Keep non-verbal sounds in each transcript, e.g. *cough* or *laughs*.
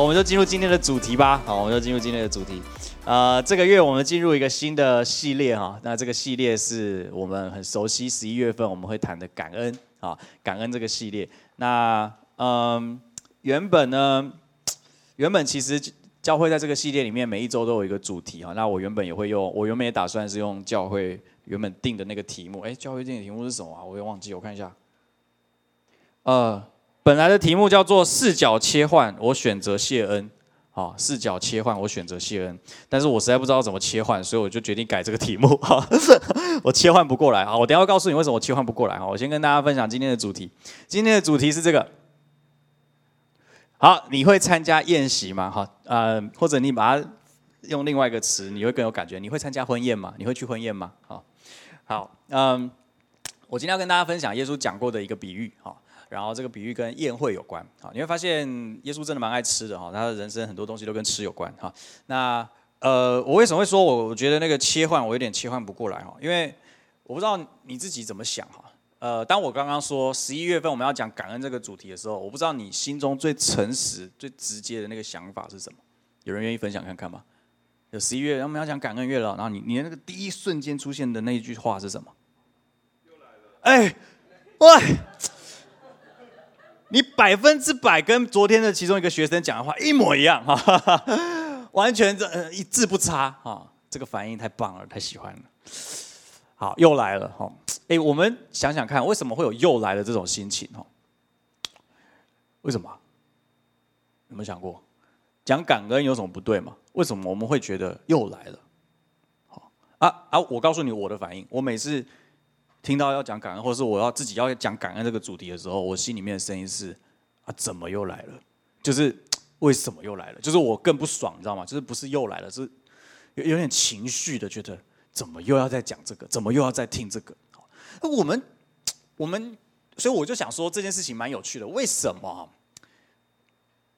我们就进入今天的主题吧。好，我们就进入今天的主题。呃，这个月我们进入一个新的系列哈。那这个系列是我们很熟悉，十一月份我们会谈的感恩啊，感恩这个系列。那嗯，原本呢，原本其实教会在这个系列里面每一周都有一个主题哈。那我原本也会用，我原本也打算是用教会原本定的那个题目。哎，教会定的题目是什么啊？我也忘记，我看一下。呃。本来的题目叫做视角切换，我选择谢恩。好，视角切换，我选择谢恩。但是我实在不知道怎么切换，所以我就决定改这个题目。哈，*laughs* 我切换不过来。好，我等下告诉你为什么我切换不过来。好，我先跟大家分享今天的主题。今天的主题是这个。好，你会参加宴席吗？哈，呃，或者你把它用另外一个词，你会更有感觉。你会参加婚宴吗？你会去婚宴吗？好，好，嗯，我今天要跟大家分享耶稣讲过的一个比喻。哈。然后这个比喻跟宴会有关，好，你会发现耶稣真的蛮爱吃的哈，他的人生很多东西都跟吃有关哈。那呃，我为什么会说我我觉得那个切换我有点切换不过来哈？因为我不知道你自己怎么想哈。呃，当我刚刚说十一月份我们要讲感恩这个主题的时候，我不知道你心中最诚实、最直接的那个想法是什么？有人愿意分享看看吗？有十一月我们要讲感恩月了，然后你你的那个第一瞬间出现的那一句话是什么？又来了，哎，喂。你百分之百跟昨天的其中一个学生讲的话一模一样哈，*laughs* 完全这一字不差哈，这个反应太棒了，太喜欢了。好，又来了哈，哎，我们想想看，为什么会有又来了这种心情哈？为什么？有没有想过，讲感恩有什么不对吗？为什么我们会觉得又来了？好啊啊！我告诉你我的反应，我每次。听到要讲感恩，或是我要自己要讲感恩这个主题的时候，我心里面的声音是：啊，怎么又来了？就是 *tsk* 为什么又来了？就是我更不爽，你知道吗？就是不是又来了，是有有点情绪的，觉得怎么又要再讲这个？怎么又要再听这个？我们 *tsk* 我们，所以我就想说这件事情蛮有趣的。为什么？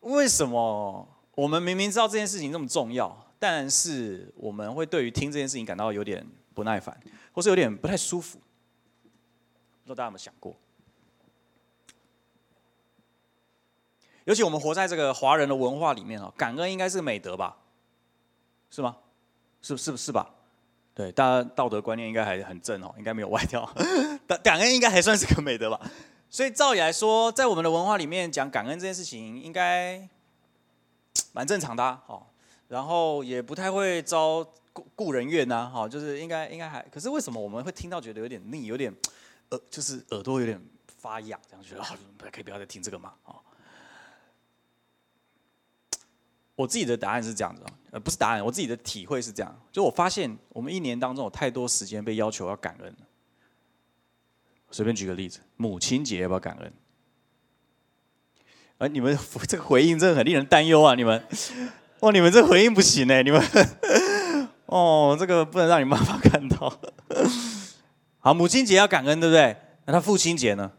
为什么我们明明知道这件事情那么重要，但是我们会对于听这件事情感到有点不耐烦，或是有点不太舒服？不知道大家有没有想过？尤其我们活在这个华人的文化里面哦，感恩应该是美德吧？是吗？是是是吧？对，大家道德观念应该还很正哦，应该没有歪掉。*laughs* 感感恩应该还算是个美德吧？所以照理来说，在我们的文化里面讲感恩这件事情，应该蛮正常的哦。然后也不太会招故故人怨呐，哈，就是应该应该还。可是为什么我们会听到觉得有点腻，有点？耳就是耳朵有点发痒，这样觉得啊，可以不要再听这个嘛？啊，我自己的答案是这样子，呃，不是答案，我自己的体会是这样，就我发现我们一年当中有太多时间被要求要感恩。随便举个例子，母亲节要不要感恩？而你们这个回应真的很令人担忧啊！你们，哇，你们这回应不行哎，你们，*laughs* 哦，这个不能让你妈妈看到。好，母亲节要感恩，对不对？那他父亲节呢？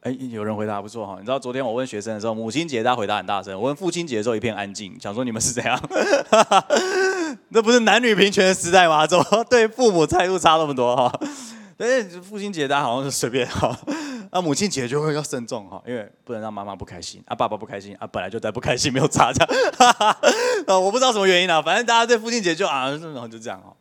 哎，有人回答不错哈。你知道昨天我问学生的时候，母亲节大家回答很大声，我问父亲节的时候一片安静，想说你们是怎样？*laughs* 那不是男女平权的时代吗？*laughs* 怎么对父母态度差那么多哈？哎，父亲节大家好像是随便哈，那母亲节就会要慎重哈，因为不能让妈妈不开心啊，爸爸不开心啊，本来就在不开心，没有差这样。*laughs* 啊，我不知道什么原因啊，反正大家对父亲节就啊，然后就这样哈。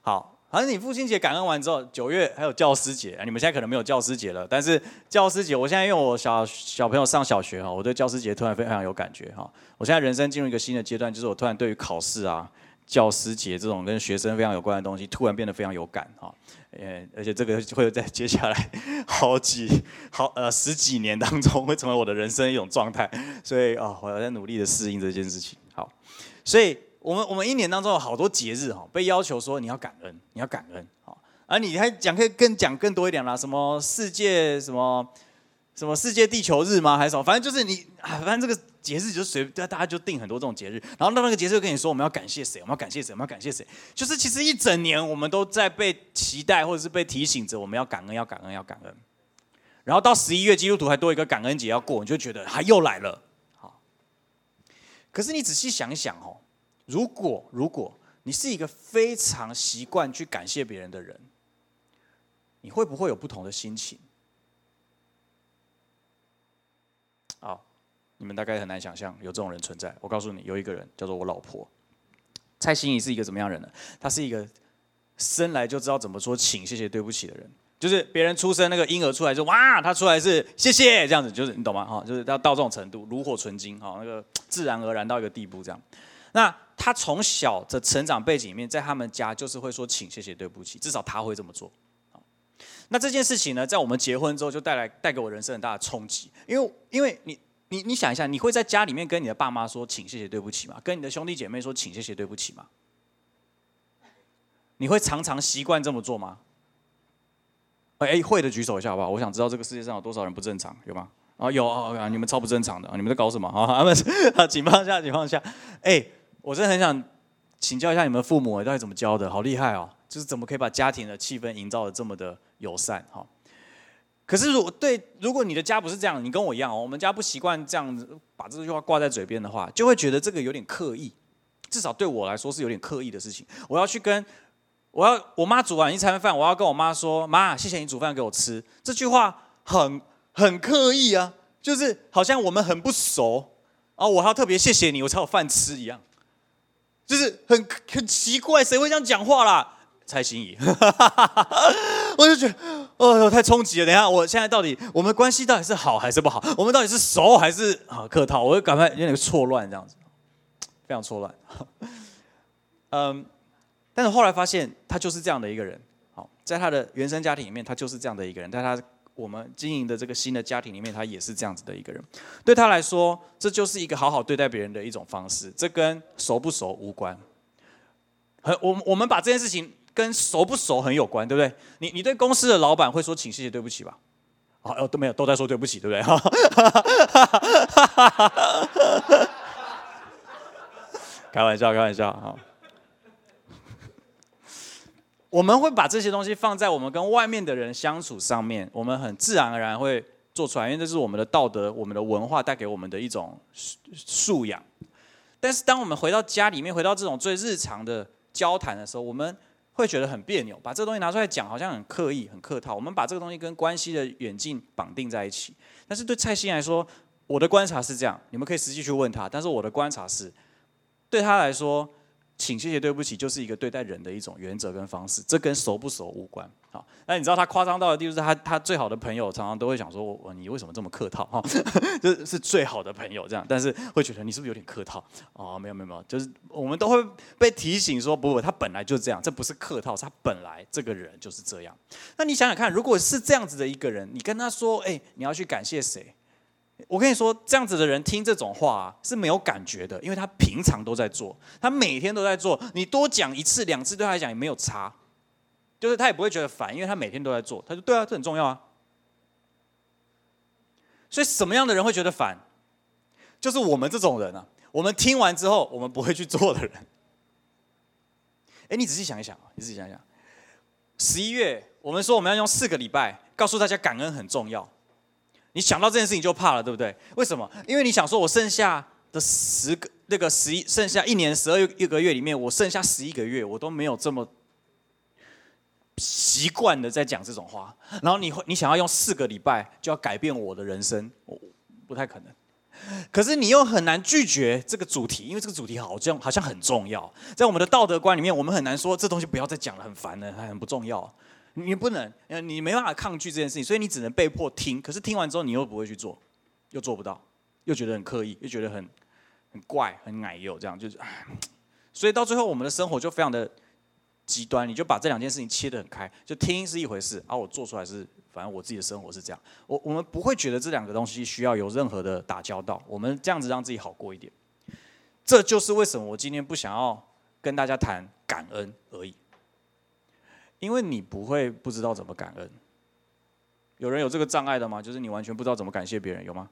好。好像你父亲节感恩完之后，九月还有教师节！你们现在可能没有教师节了，但是教师节，我现在因为我小小朋友上小学哈，我对教师节突然非常有感觉哈。我现在人生进入一个新的阶段，就是我突然对于考试啊、教师节这种跟学生非常有关的东西，突然变得非常有感哈。呃，而且这个会在接下来好几好呃十几年当中会成为我的人生一种状态，所以啊，我在努力的适应这件事情。好，所以。我们我们一年当中有好多节日哈，被要求说你要感恩，你要感恩，好，而你还讲可以更讲更多一点啦，什么世界什么什么世界地球日吗？还是什么？反正就是你，反正这个节日就随大家就定很多这种节日，然后到那个节日跟你说我们要感谢谁，我们要感谢谁，我们要感谢谁，就是其实一整年我们都在被期待或者是被提醒着我们要感恩，要感恩，要感恩。然后到十一月基督徒还多一个感恩节要过，你就觉得他又来了，好。可是你仔细想想哦。如果如果你是一个非常习惯去感谢别人的人，你会不会有不同的心情？好，你们大概很难想象有这种人存在。我告诉你，有一个人叫做我老婆。蔡心怡是一个怎么样人呢？她是一个生来就知道怎么说请、谢谢、对不起的人。就是别人出生那个婴儿出来就哇，他出来是谢谢这样子，就是你懂吗？哈，就是要到这种程度，炉火纯青哈，那个自然而然到一个地步这样。那他从小的成长背景里面，在他们家就是会说请、谢谢、对不起，至少他会这么做。那这件事情呢，在我们结婚之后就带来带给我人生很大的冲击，因为因为你你你想一下，你会在家里面跟你的爸妈说请、谢谢、对不起吗？跟你的兄弟姐妹说请、谢谢、对不起吗？你会常常习惯这么做吗？哎，会的举手一下好不好？我想知道这个世界上有多少人不正常，有吗？啊，有啊，你们超不正常的，你们在搞什么啊？啊，请放下，请放下。哎，我真的很想请教一下你们父母，到底怎么教的？好厉害哦！就是怎么可以把家庭的气氛营造的这么的友善？哈。可是如果对，如果你的家不是这样，你跟我一样哦，我们家不习惯这样子把这句话挂在嘴边的话，就会觉得这个有点刻意。至少对我来说是有点刻意的事情。我要去跟。我要我妈煮完一餐饭，我要跟我妈说：“妈，谢谢你煮饭给我吃。”这句话很很刻意啊，就是好像我们很不熟啊，我还要特别谢谢你，我才有饭吃一样，就是很很奇怪，谁会这样讲话啦？蔡心怡，*laughs* 我就觉得，哦呦，太冲击了！等一下，我现在到底我们关系到底是好还是不好？我们到底是熟还是啊客套？我就赶快有点错乱，这样子，非常错乱。*laughs* 嗯。但是后来发现，他就是这样的一个人。好，在他的原生家庭里面，他就是这样的一个人。但他我们经营的这个新的家庭里面，他也是这样子的一个人。对他来说，这就是一个好好对待别人的一种方式。这跟熟不熟无关。很，我我们把这件事情跟熟不熟很有关，对不对？你你对公司的老板会说请谢谢对不起吧？啊，哦都没有，都在说对不起，对不对？*laughs* 开玩笑，开玩笑，我们会把这些东西放在我们跟外面的人相处上面，我们很自然而然会做出来，因为这是我们的道德、我们的文化带给我们的一种素养。但是，当我们回到家里面，回到这种最日常的交谈的时候，我们会觉得很别扭，把这个东西拿出来讲，好像很刻意、很客套。我们把这个东西跟关系的远近绑定在一起。但是对蔡欣来说，我的观察是这样，你们可以实际去问他。但是我的观察是，对他来说。请谢谢对不起，就是一个对待人的一种原则跟方式，这跟熟不熟无关。好，那你知道他夸张到的地步是他他最好的朋友常常都会想说，我你为什么这么客套？哈，*laughs* 这是最好的朋友这样，但是会觉得你是不是有点客套？哦，没有没有没有，就是我们都会被提醒说，不，他本来就是这样，这不是客套，是他本来这个人就是这样。那你想想看，如果是这样子的一个人，你跟他说，哎，你要去感谢谁？我跟你说，这样子的人听这种话是没有感觉的，因为他平常都在做，他每天都在做。你多讲一次、两次，对他来讲也没有差，就是他也不会觉得烦，因为他每天都在做。他说：“对啊，这很重要啊。”所以什么样的人会觉得烦？就是我们这种人啊。我们听完之后，我们不会去做的人。哎，你仔细想一想，你仔细想一想，十一月我们说我们要用四个礼拜告诉大家感恩很重要。你想到这件事情就怕了，对不对？为什么？因为你想说，我剩下的十个那个十一，剩下一年十二一个月里面，我剩下十一个月，我都没有这么习惯的在讲这种话。然后你会，你想要用四个礼拜就要改变我的人生，我不太可能。可是你又很难拒绝这个主题，因为这个主题好像好像很重要，在我们的道德观里面，我们很难说这东西不要再讲了，很烦的，很不重要。你不能，你没办法抗拒这件事情，所以你只能被迫听。可是听完之后，你又不会去做，又做不到，又觉得很刻意，又觉得很很怪、很矮幼，这样就是，所以到最后，我们的生活就非常的极端。你就把这两件事情切得很开，就听是一回事，而我做出来是，反正我自己的生活是这样。我我们不会觉得这两个东西需要有任何的打交道，我们这样子让自己好过一点。这就是为什么我今天不想要跟大家谈感恩而已。因为你不会不知道怎么感恩，有人有这个障碍的吗？就是你完全不知道怎么感谢别人，有吗？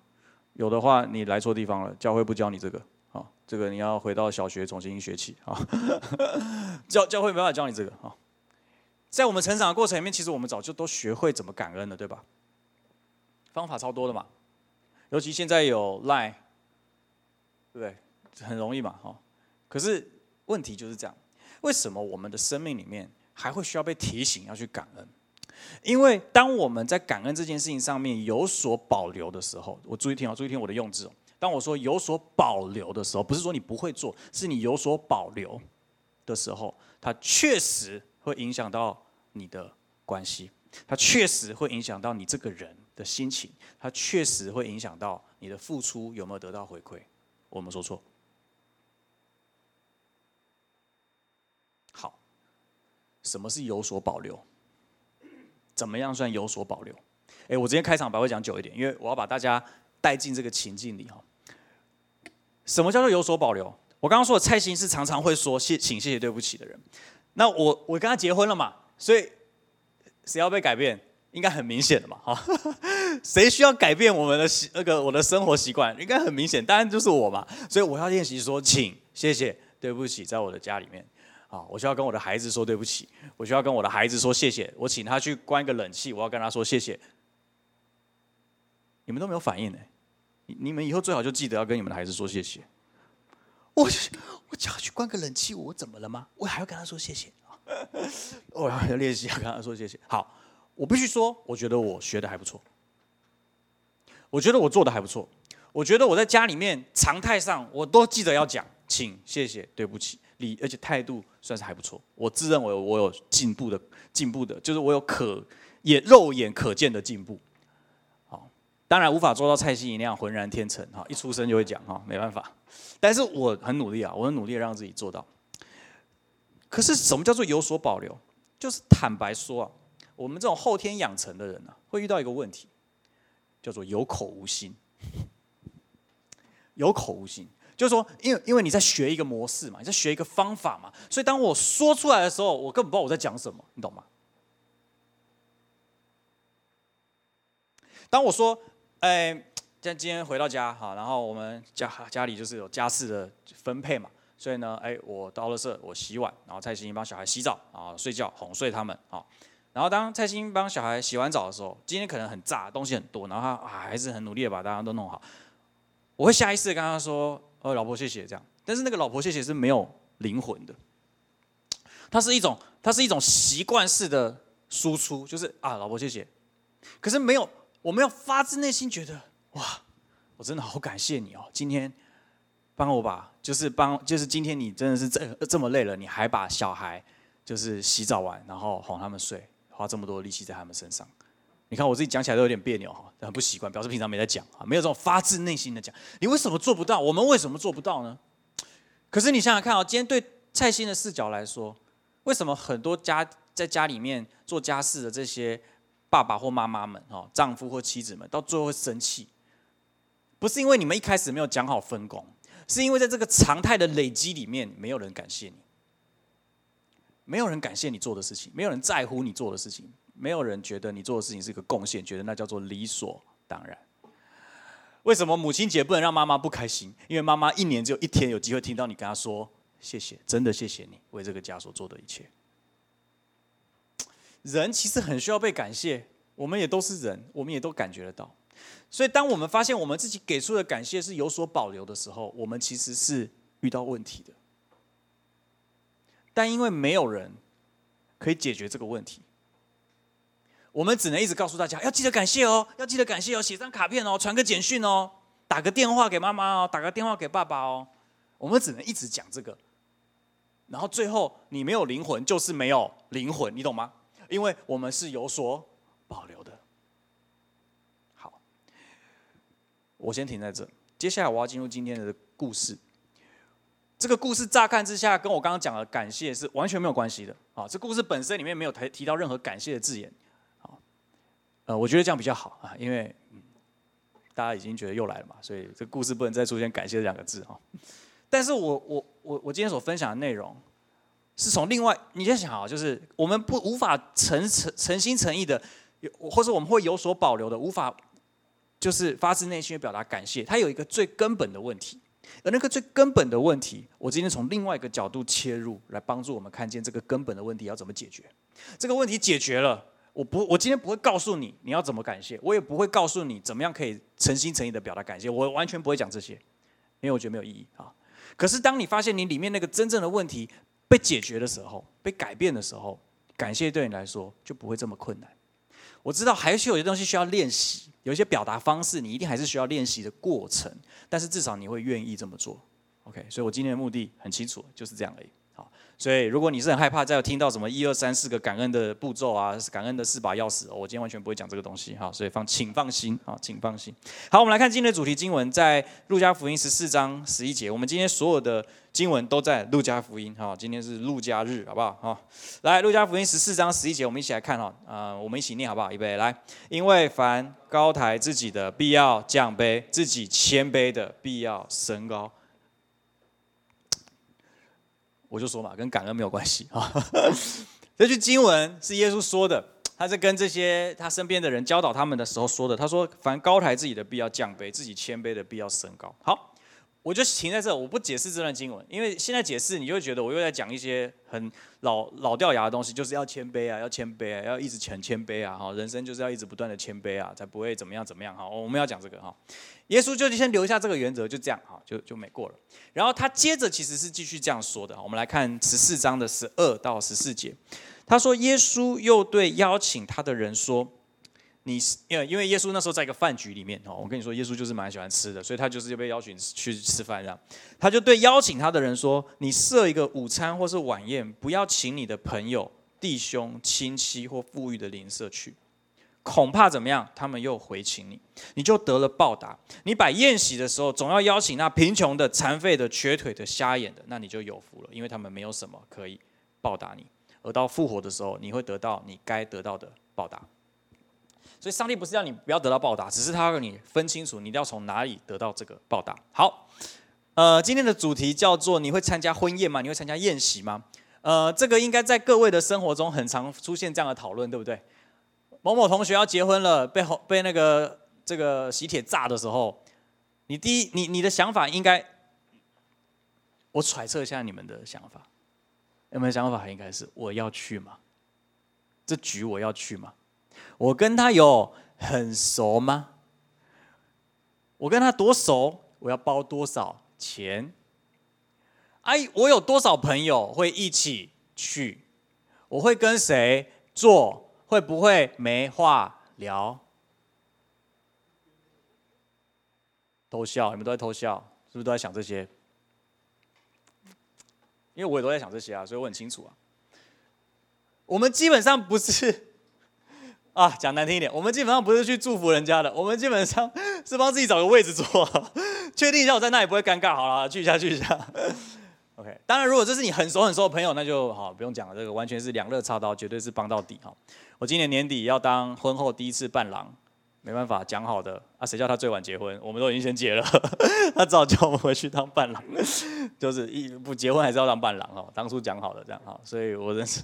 有的话，你来错地方了，教会不教你这个，好，这个你要回到小学重新学起啊。*laughs* 教教会没办法教你这个啊。在我们成长的过程里面，其实我们早就都学会怎么感恩了，对吧？方法超多的嘛，尤其现在有 Line，对不对？很容易嘛，哈。可是问题就是这样，为什么我们的生命里面？还会需要被提醒要去感恩，因为当我们在感恩这件事情上面有所保留的时候，我注意听哦，注意听我的用字哦。当当我说有所保留的时候，不是说你不会做，是你有所保留的时候，它确实会影响到你的关系，它确实会影响到你这个人的心情，它确实会影响到你的付出有没有得到回馈。我们说错。好，什么是有所保留？怎么样算有所保留？哎，我今天开场白会讲久一点，因为我要把大家带进这个情境里哈。什么叫做有所保留？我刚刚说的蔡心是常常会说谢，请谢谢对不起的人。那我我跟他结婚了嘛，所以谁要被改变，应该很明显的嘛哈。*laughs* 谁需要改变我们的习那个我的生活习惯，应该很明显，当然就是我嘛。所以我要练习说请谢谢对不起，在我的家里面。啊，我需要跟我的孩子说对不起，我需要跟我的孩子说谢谢。我请他去关一个冷气，我要跟他说谢谢。你们都没有反应呢，你你们以后最好就记得要跟你们的孩子说谢谢。我我叫他去关个冷气，我怎么了吗？我还要跟他说谢谢！我要练习要跟他说谢谢。好，我必须说，我觉得我学的还不错，我觉得我做的还不错，我觉得我在家里面常态上我都记得要讲，请谢谢对不起，理而且态度算是还不错。我自认为我有进步的进步的，就是我有可也肉眼可见的进步。好当然无法做到蔡心怡那样浑然天成哈，一出生就会讲哈，没办法。但是我很努力啊，我很努力让自己做到。可是什么叫做有所保留？就是坦白说啊，我们这种后天养成的人呢，会遇到一个问题，叫做有口无心。有口无心，就是说，因为因为你在学一个模式嘛，你在学一个方法嘛，所以当我说出来的时候，我根本不知道我在讲什么，你懂吗？当我说。哎，像今天回到家哈，然后我们家家里就是有家事的分配嘛，所以呢，哎，我到了社，我洗碗，然后蔡欣帮小孩洗澡，啊，睡觉，哄睡他们，啊，然后当蔡欣帮小孩洗完澡的时候，今天可能很炸，东西很多，然后他还是很努力的把大家都弄好，我会下意识跟他说，呃，老婆谢谢这样，但是那个老婆谢谢是没有灵魂的，它是一种，它是一种习惯式的输出，就是啊，老婆谢谢，可是没有。我们要发自内心觉得，哇，我真的好感谢你哦！今天帮我把，就是帮，就是今天你真的是这这么累了，你还把小孩就是洗澡完，然后哄他们睡，花这么多力气在他们身上。你看我自己讲起来都有点别扭哈，很不习惯，表示平常没在讲啊，没有这种发自内心的讲。你为什么做不到？我们为什么做不到呢？可是你想想看啊，今天对蔡心的视角来说，为什么很多家在家里面做家事的这些？爸爸或妈妈们，哈，丈夫或妻子们，到最后会生气，不是因为你们一开始没有讲好分工，是因为在这个常态的累积里面，没有人感谢你，没有人感谢你做的事情，没有人在乎你做的事情，没有人觉得你做的事情是一个贡献，觉得那叫做理所当然。为什么母亲节不能让妈妈不开心？因为妈妈一年只有一天有机会听到你跟她说谢谢，真的谢谢你为这个家所做的一切。人其实很需要被感谢，我们也都是人，我们也都感觉得到。所以，当我们发现我们自己给出的感谢是有所保留的时候，我们其实是遇到问题的。但因为没有人可以解决这个问题，我们只能一直告诉大家要记得感谢哦，要记得感谢哦，写张卡片哦，传个简讯哦，打个电话给妈妈哦，打个电话给爸爸哦。我们只能一直讲这个，然后最后你没有灵魂，就是没有灵魂，你懂吗？因为我们是有所保留的。好，我先停在这。接下来我要进入今天的故事。这个故事乍看之下跟我刚刚讲的感谢是完全没有关系的。啊，这故事本身里面没有提提到任何感谢的字眼。呃，我觉得这样比较好啊，因为大家已经觉得又来了嘛，所以这个故事不能再出现感谢这两个字哈。*laughs* 但是我我我我今天所分享的内容。是从另外，你先想啊，就是我们不无法诚诚诚心诚意的，或者我们会有所保留的，无法就是发自内心的表达感谢。它有一个最根本的问题，而那个最根本的问题，我今天从另外一个角度切入，来帮助我们看见这个根本的问题要怎么解决。这个问题解决了，我不，我今天不会告诉你你要怎么感谢，我也不会告诉你怎么样可以诚心诚意的表达感谢，我完全不会讲这些，因为我觉得没有意义啊。可是当你发现你里面那个真正的问题，被解决的时候，被改变的时候，感谢对你来说就不会这么困难。我知道还是有些东西需要练习，有一些表达方式你一定还是需要练习的过程，但是至少你会愿意这么做。OK，所以我今天的目的很清楚，就是这样而已。所以，如果你是很害怕再有听到什么一二三四个感恩的步骤啊，感恩的四把钥匙，我今天完全不会讲这个东西哈。所以放，请放心啊，请放心。好，我们来看今天的主题经文，在路加福音十四章十一节。我们今天所有的经文都在路加福音哈。今天是路加日，好不好？哈，来，路加福音十四章十一节，我们一起来看哈。啊，我们一起念好不好？预备，来，因为凡高抬自己的，必要降卑；自己谦卑的，必要升高。我就说嘛，跟感恩没有关系啊。*laughs* 这句经文是耶稣说的，他在跟这些他身边的人教导他们的时候说的。他说：“凡高抬自己的，必要降卑；自己谦卑的，必要升高。”好。我就停在这，我不解释这段经文，因为现在解释，你就会觉得我又在讲一些很老老掉牙的东西，就是要谦卑啊，要谦卑啊，要一直很谦卑啊，哈，人生就是要一直不断的谦卑啊，才不会怎么样怎么样哈。我们要讲这个哈，耶稣就先留下这个原则，就这样哈，就就没过了。然后他接着其实是继续这样说的，我们来看十四章的十二到十四节，他说耶稣又对邀请他的人说。你因为因为耶稣那时候在一个饭局里面哦，我跟你说，耶稣就是蛮喜欢吃的，所以他就是被邀请去吃饭这样。他就对邀请他的人说：“你设一个午餐或是晚宴，不要请你的朋友、弟兄、亲戚或富裕的邻舍去，恐怕怎么样？他们又回请你，你就得了报答。你摆宴席的时候，总要邀请那贫穷的、残废的、瘸腿的、瞎眼的，那你就有福了，因为他们没有什么可以报答你。而到复活的时候，你会得到你该得到的报答。”所以，上帝不是要你不要得到报答，只是他让你分清楚，你要从哪里得到这个报答。好，呃，今天的主题叫做：你会参加婚宴吗？你会参加宴席吗？呃，这个应该在各位的生活中很常出现这样的讨论，对不对？某某同学要结婚了，被被那个这个喜帖炸的时候，你第一，你你的想法应该，我揣测一下你们的想法，有没有想法？应该是我要去吗？这局我要去吗？我跟他有很熟吗？我跟他多熟？我要包多少钱？哎，我有多少朋友会一起去？我会跟谁做？会不会没话聊？偷笑，你们都在偷笑，是不是都在想这些？因为我也都在想这些啊，所以我很清楚啊。我们基本上不是。啊，讲难听一点，我们基本上不是去祝福人家的，我们基本上是帮自己找个位置坐，*laughs* 确定一下我在那里不会尴尬。好了，去一下，去一下。*laughs* OK，当然，如果这是你很熟很熟的朋友，那就好，不用讲了，这个完全是两肋插刀，绝对是帮到底哈。我今年年底要当婚后第一次伴郎，没办法，讲好的啊，谁叫他最晚结婚，我们都已经先结了，*laughs* 他只好叫我们回去当伴郎，就是一不结婚还是要当伴郎哦，当初讲好的这样哈，所以我认识。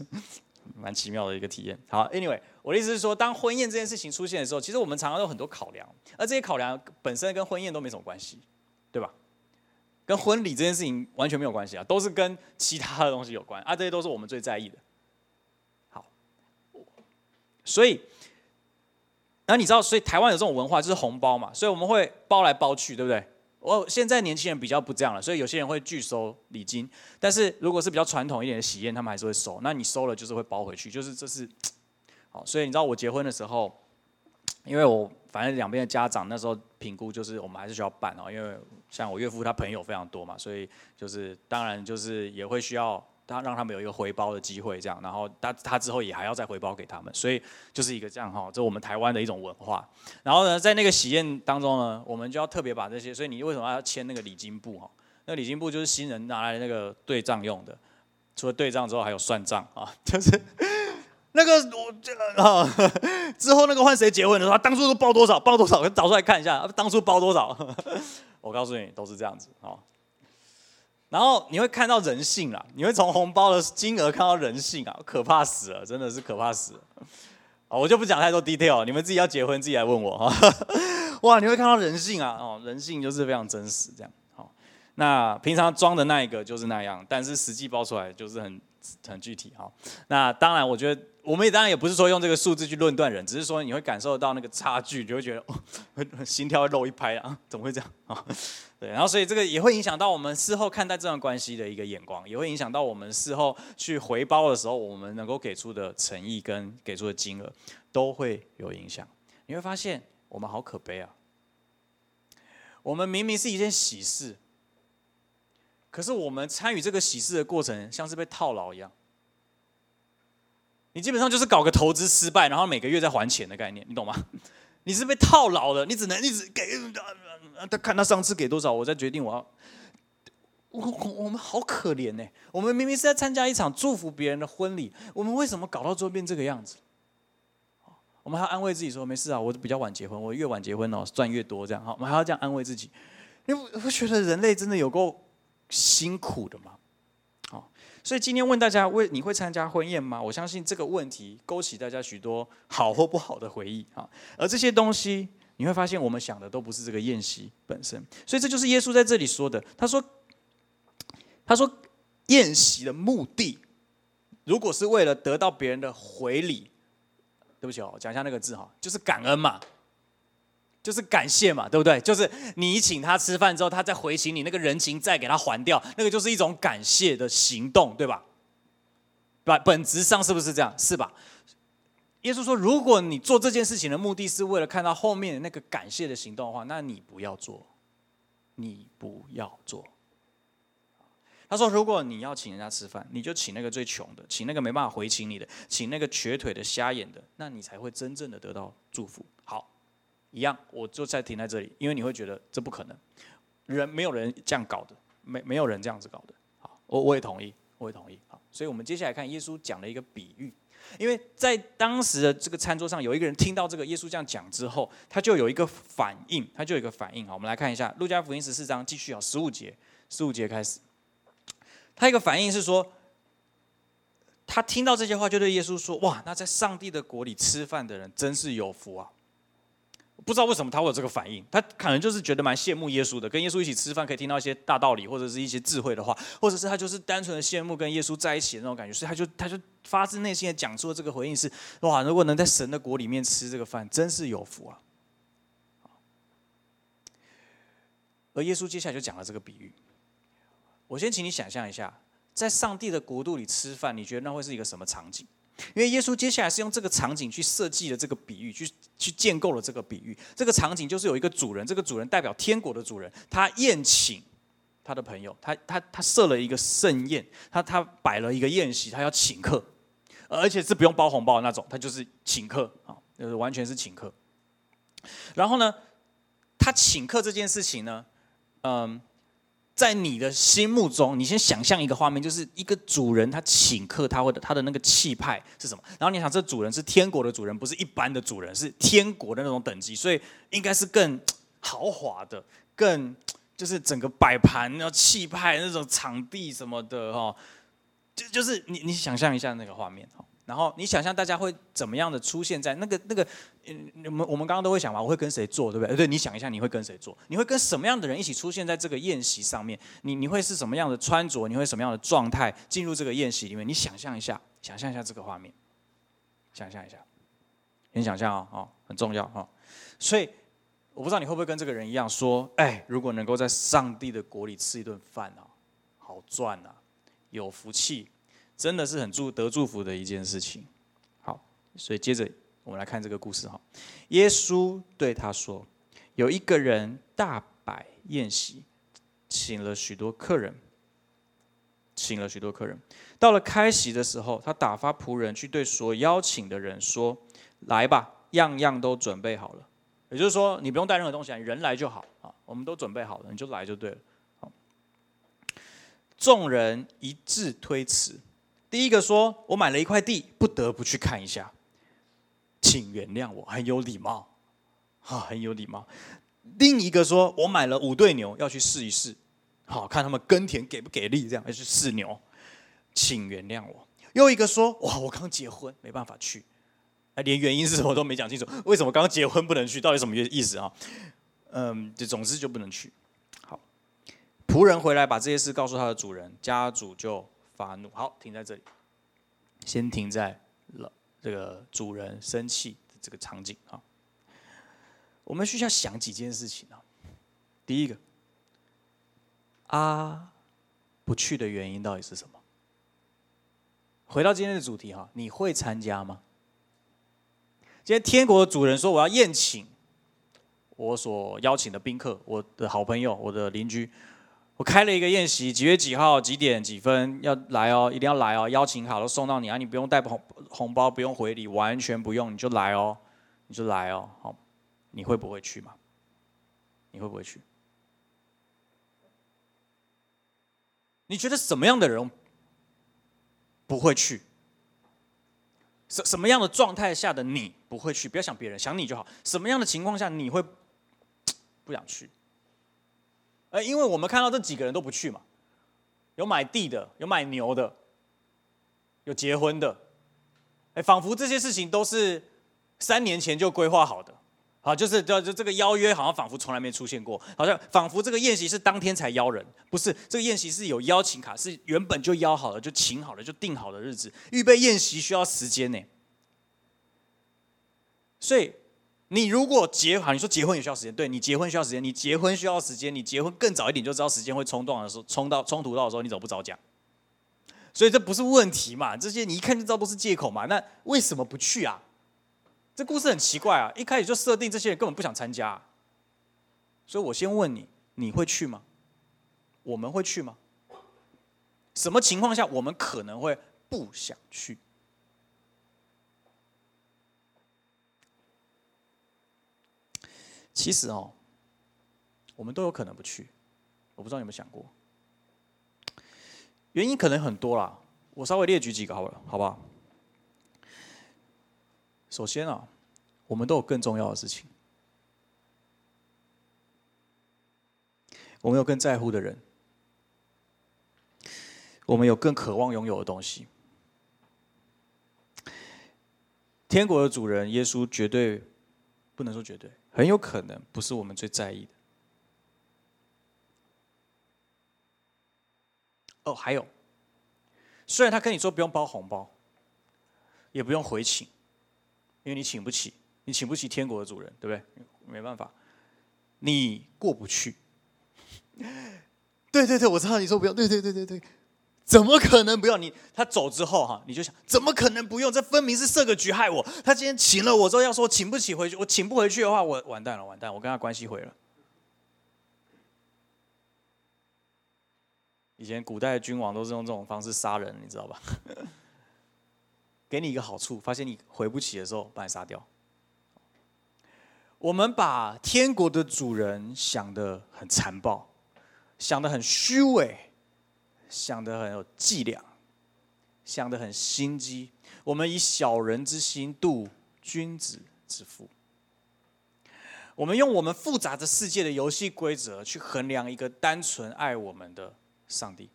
蛮奇妙的一个体验。好，Anyway，我的意思是说，当婚宴这件事情出现的时候，其实我们常常有很多考量，而这些考量本身跟婚宴都没什么关系，对吧？跟婚礼这件事情完全没有关系啊，都是跟其他的东西有关啊，这些都是我们最在意的。好，所以，那你知道，所以台湾有这种文化就是红包嘛，所以我们会包来包去，对不对？我现在年轻人比较不这样了，所以有些人会拒收礼金。但是如果是比较传统一点的喜宴，他们还是会收。那你收了就是会包回去，就是这是好。所以你知道我结婚的时候，因为我反正两边的家长那时候评估就是我们还是需要办哦，因为像我岳父他朋友非常多嘛，所以就是当然就是也会需要。他让他们有一个回包的机会，这样，然后他他之后也还要再回包给他们，所以就是一个这样哈，这我们台湾的一种文化。然后呢，在那个喜宴当中呢，我们就要特别把这些，所以你为什么要签那个礼金簿哈？那礼金簿就是新人拿来那个对账用的，除了对账之后还有算账啊，*laughs* 就是那个我这啊 *laughs* 之后那个换谁结婚的时候，当初都包多少，包多少，找出来看一下，当初包多少，*laughs* 我告诉你都是这样子啊。然后你会看到人性啦，你会从红包的金额看到人性啊，可怕死了，真的是可怕死了。我就不讲太多 detail，你们自己要结婚自己来问我哈。*laughs* 哇，你会看到人性啊，哦，人性就是非常真实这样。好，那平常装的那一个就是那样，但是实际包出来就是很很具体哈。那当然，我觉得我们也当然也不是说用这个数字去论断人，只是说你会感受到那个差距，你会觉得哦，*laughs* 心跳漏一拍啊，怎么会这样啊？*laughs* 对，然后所以这个也会影响到我们事后看待这段关系的一个眼光，也会影响到我们事后去回包的时候，我们能够给出的诚意跟给出的金额。都会有影响。你会发现，我们好可悲啊！我们明明是一件喜事，可是我们参与这个喜事的过程，像是被套牢一样。你基本上就是搞个投资失败，然后每个月在还钱的概念，你懂吗？*laughs* 你是被套牢了，你只能一直给，他看他上次给多少，我再决定我要。我我们好可怜呢，我们明明是在参加一场祝福别人的婚礼，我们为什么搞到最后变这个样子？我们还要安慰自己说没事啊，我比较晚结婚，我越晚结婚哦赚越多这样哈，我们还要这样安慰自己。因为我觉得人类真的有够辛苦的嘛。好所以今天问大家，为你会参加婚宴吗？我相信这个问题勾起大家许多好或不好的回忆啊。而这些东西，你会发现我们想的都不是这个宴席本身。所以这就是耶稣在这里说的。他说：“他说宴席的目的，如果是为了得到别人的回礼，对不起哦，讲一下那个字哈，就是感恩嘛。”就是感谢嘛，对不对？就是你请他吃饭之后，他再回请你那个人情再给他还掉，那个就是一种感谢的行动，对吧？本本质上是不是这样？是吧？耶稣说，如果你做这件事情的目的是为了看到后面的那个感谢的行动的话，那你不要做，你不要做。他说，如果你要请人家吃饭，你就请那个最穷的，请那个没办法回请你的，请那个瘸腿的、瞎眼的，那你才会真正的得到祝福。好。一样，我就再停在这里，因为你会觉得这不可能，人没有人这样搞的，没没有人这样子搞的。好，我我也同意，我也同意。好，所以我们接下来看耶稣讲了一个比喻，因为在当时的这个餐桌上，有一个人听到这个耶稣这样讲之后，他就有一个反应，他就有一个反应。好，我们来看一下路加福音十四章，继续啊，十五节，十五节开始，他一个反应是说，他听到这些话，就对耶稣说：哇，那在上帝的国里吃饭的人真是有福啊！不知道为什么他会有这个反应，他可能就是觉得蛮羡慕耶稣的，跟耶稣一起吃饭可以听到一些大道理或者是一些智慧的话，或者是他就是单纯的羡慕跟耶稣在一起的那种感觉，所以他就他就发自内心的讲出了这个回应是：哇，如果能在神的国里面吃这个饭，真是有福啊！而耶稣接下来就讲了这个比喻，我先请你想象一下，在上帝的国度里吃饭，你觉得那会是一个什么场景？因为耶稣接下来是用这个场景去设计了这个比喻，去去建构了这个比喻。这个场景就是有一个主人，这个主人代表天国的主人，他宴请他的朋友，他他他设了一个盛宴，他他摆了一个宴席，他要请客，而且是不用包红包的那种，他就是请客啊，就是完全是请客。然后呢，他请客这件事情呢，嗯。在你的心目中，你先想象一个画面，就是一个主人他请客，他会的他的那个气派是什么？然后你想，这主人是天国的主人，不是一般的主人，是天国的那种等级，所以应该是更豪华的，更就是整个摆盘、然后气派那种场地什么的哈，就就是你你想象一下那个画面哈。然后你想象大家会怎么样的出现在那个那个，嗯，我们我们刚刚都会想嘛，我会跟谁坐，对不对？对，你想一下，你会跟谁坐？你会跟什么样的人一起出现在这个宴席上面？你你会是什么样的穿着？你会什么样的状态进入这个宴席里面？你想象一下，想象一下这个画面，想象一下，先想象啊，哦，很重要哈。所以我不知道你会不会跟这个人一样说，哎，如果能够在上帝的国里吃一顿饭啊，好赚啊，有福气。真的是很祝得祝福的一件事情。好，所以接着我们来看这个故事哈。耶稣对他说：“有一个人大摆宴席，请了许多客人，请了许多客人。到了开席的时候，他打发仆人去对所邀请的人说：‘来吧，样样都准备好了。’也就是说，你不用带任何东西，人来就好啊。我们都准备好了，你就来就对了。好，众人一致推辞。”第一个说：“我买了一块地，不得不去看一下，请原谅我，很有礼貌，哈，很有礼貌。”另一个说：“我买了五对牛，要去试一试，好看他们耕田给不给力，这样要去试牛，请原谅我。”又一个说：“哇，我刚结婚，没办法去，连原因是什么都没讲清楚，为什么刚结婚不能去？到底什么意思啊？嗯，就总之就不能去。好，仆人回来把这些事告诉他的主人，家主就。”发怒，好，停在这里，先停在了这个主人生气的这个场景啊。我们需要想几件事情啊。第一个，啊，不去的原因到底是什么？回到今天的主题哈，你会参加吗？今天天国的主人说我要宴请我所邀请的宾客，我的好朋友，我的邻居。我开了一个宴席，几月几号几点几分要来哦，一定要来哦，邀请好了送到你啊，你不用带红红包，不用回礼，完全不用，你就来哦，你就来哦，好，你会不会去嘛？你会不会去？你觉得什么样的人不会去？什什么样的状态下的你不会去？不要想别人，想你就好。什么样的情况下你会 *tsk* 不想去？呃，因为我们看到这几个人都不去嘛，有买地的，有买牛的，有结婚的，哎，仿佛这些事情都是三年前就规划好的，好，就是就就这个邀约好像仿佛从来没出现过，好像仿佛这个宴席是当天才邀人，不是这个宴席是有邀请卡，是原本就邀好了，就请好了，就定好的日子，预备宴席需要时间呢，所以。你如果结好，你说结婚也需要时间，对你结婚需要时间，你结婚需要时间，你结婚更早一点就知道时间会冲动的时候，冲到冲突到的时候，你怎么不早讲？所以这不是问题嘛？这些你一看就知道都是借口嘛？那为什么不去啊？这故事很奇怪啊！一开始就设定这些人根本不想参加，所以我先问你，你会去吗？我们会去吗？什么情况下我们可能会不想去？其实哦，我们都有可能不去，我不知道有没有想过，原因可能很多啦，我稍微列举几个好了，好不好？首先啊，我们都有更重要的事情，我们有更在乎的人，我们有更渴望拥有的东西。天国的主人耶稣绝对不能说绝对。很有可能不是我们最在意的。哦，还有，虽然他跟你说不用包红包，也不用回请，因为你请不起，你请不起天国的主人，对不对？没办法，你过不去。*laughs* 对对对，我知道你说不用，对对对对对。怎么可能不要你？他走之后哈，你就想怎么可能不用？这分明是设个局害我。他今天请了我之后，要说请不起回去，我请不回去的话，我完蛋了，完蛋，我跟他关系毁了。以前古代的君王都是用这种方式杀人，你知道吧？*laughs* 给你一个好处，发现你回不起的时候，把你杀掉。我们把天国的主人想的很残暴，想的很虚伪。想得很有伎俩，想得很心机。我们以小人之心度君子之腹。我们用我们复杂的世界的游戏规则去衡量一个单纯爱我们的上帝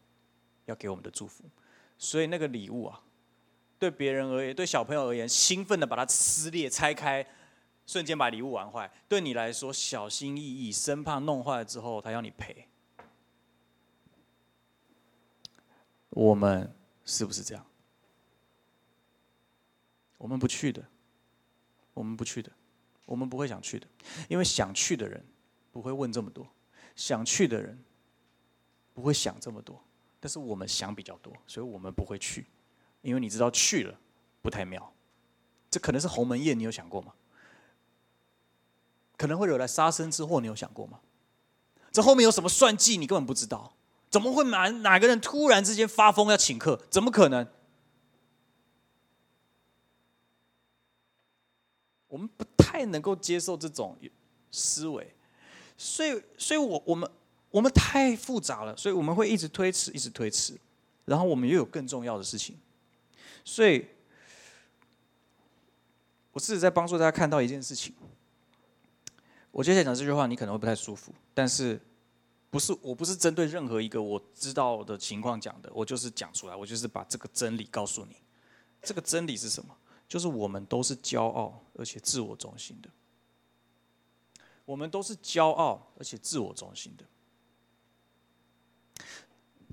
要给我们的祝福。所以那个礼物啊，对别人而言，对小朋友而言，兴奋的把它撕裂、拆开，瞬间把礼物玩坏；对你来说，小心翼翼，生怕弄坏了之后他要你赔。我们是不是这样？我们不去的，我们不去的，我们不会想去的，因为想去的人不会问这么多，想去的人不会想这么多，但是我们想比较多，所以我们不会去，因为你知道去了不太妙，这可能是鸿门宴，你有想过吗？可能会惹来杀身之祸，你有想过吗？这后面有什么算计，你根本不知道。怎么会哪哪个人突然之间发疯要请客？怎么可能？我们不太能够接受这种思维，所以，所以我我们我们太复杂了，所以我们会一直推迟，一直推迟，然后我们又有更重要的事情，所以，我试着在帮助大家看到一件事情。我接下来讲这句话，你可能会不太舒服，但是。不是，我不是针对任何一个我知道的情况讲的，我就是讲出来，我就是把这个真理告诉你。这个真理是什么？就是我们都是骄傲而且自我中心的。我们都是骄傲而且自我中心的。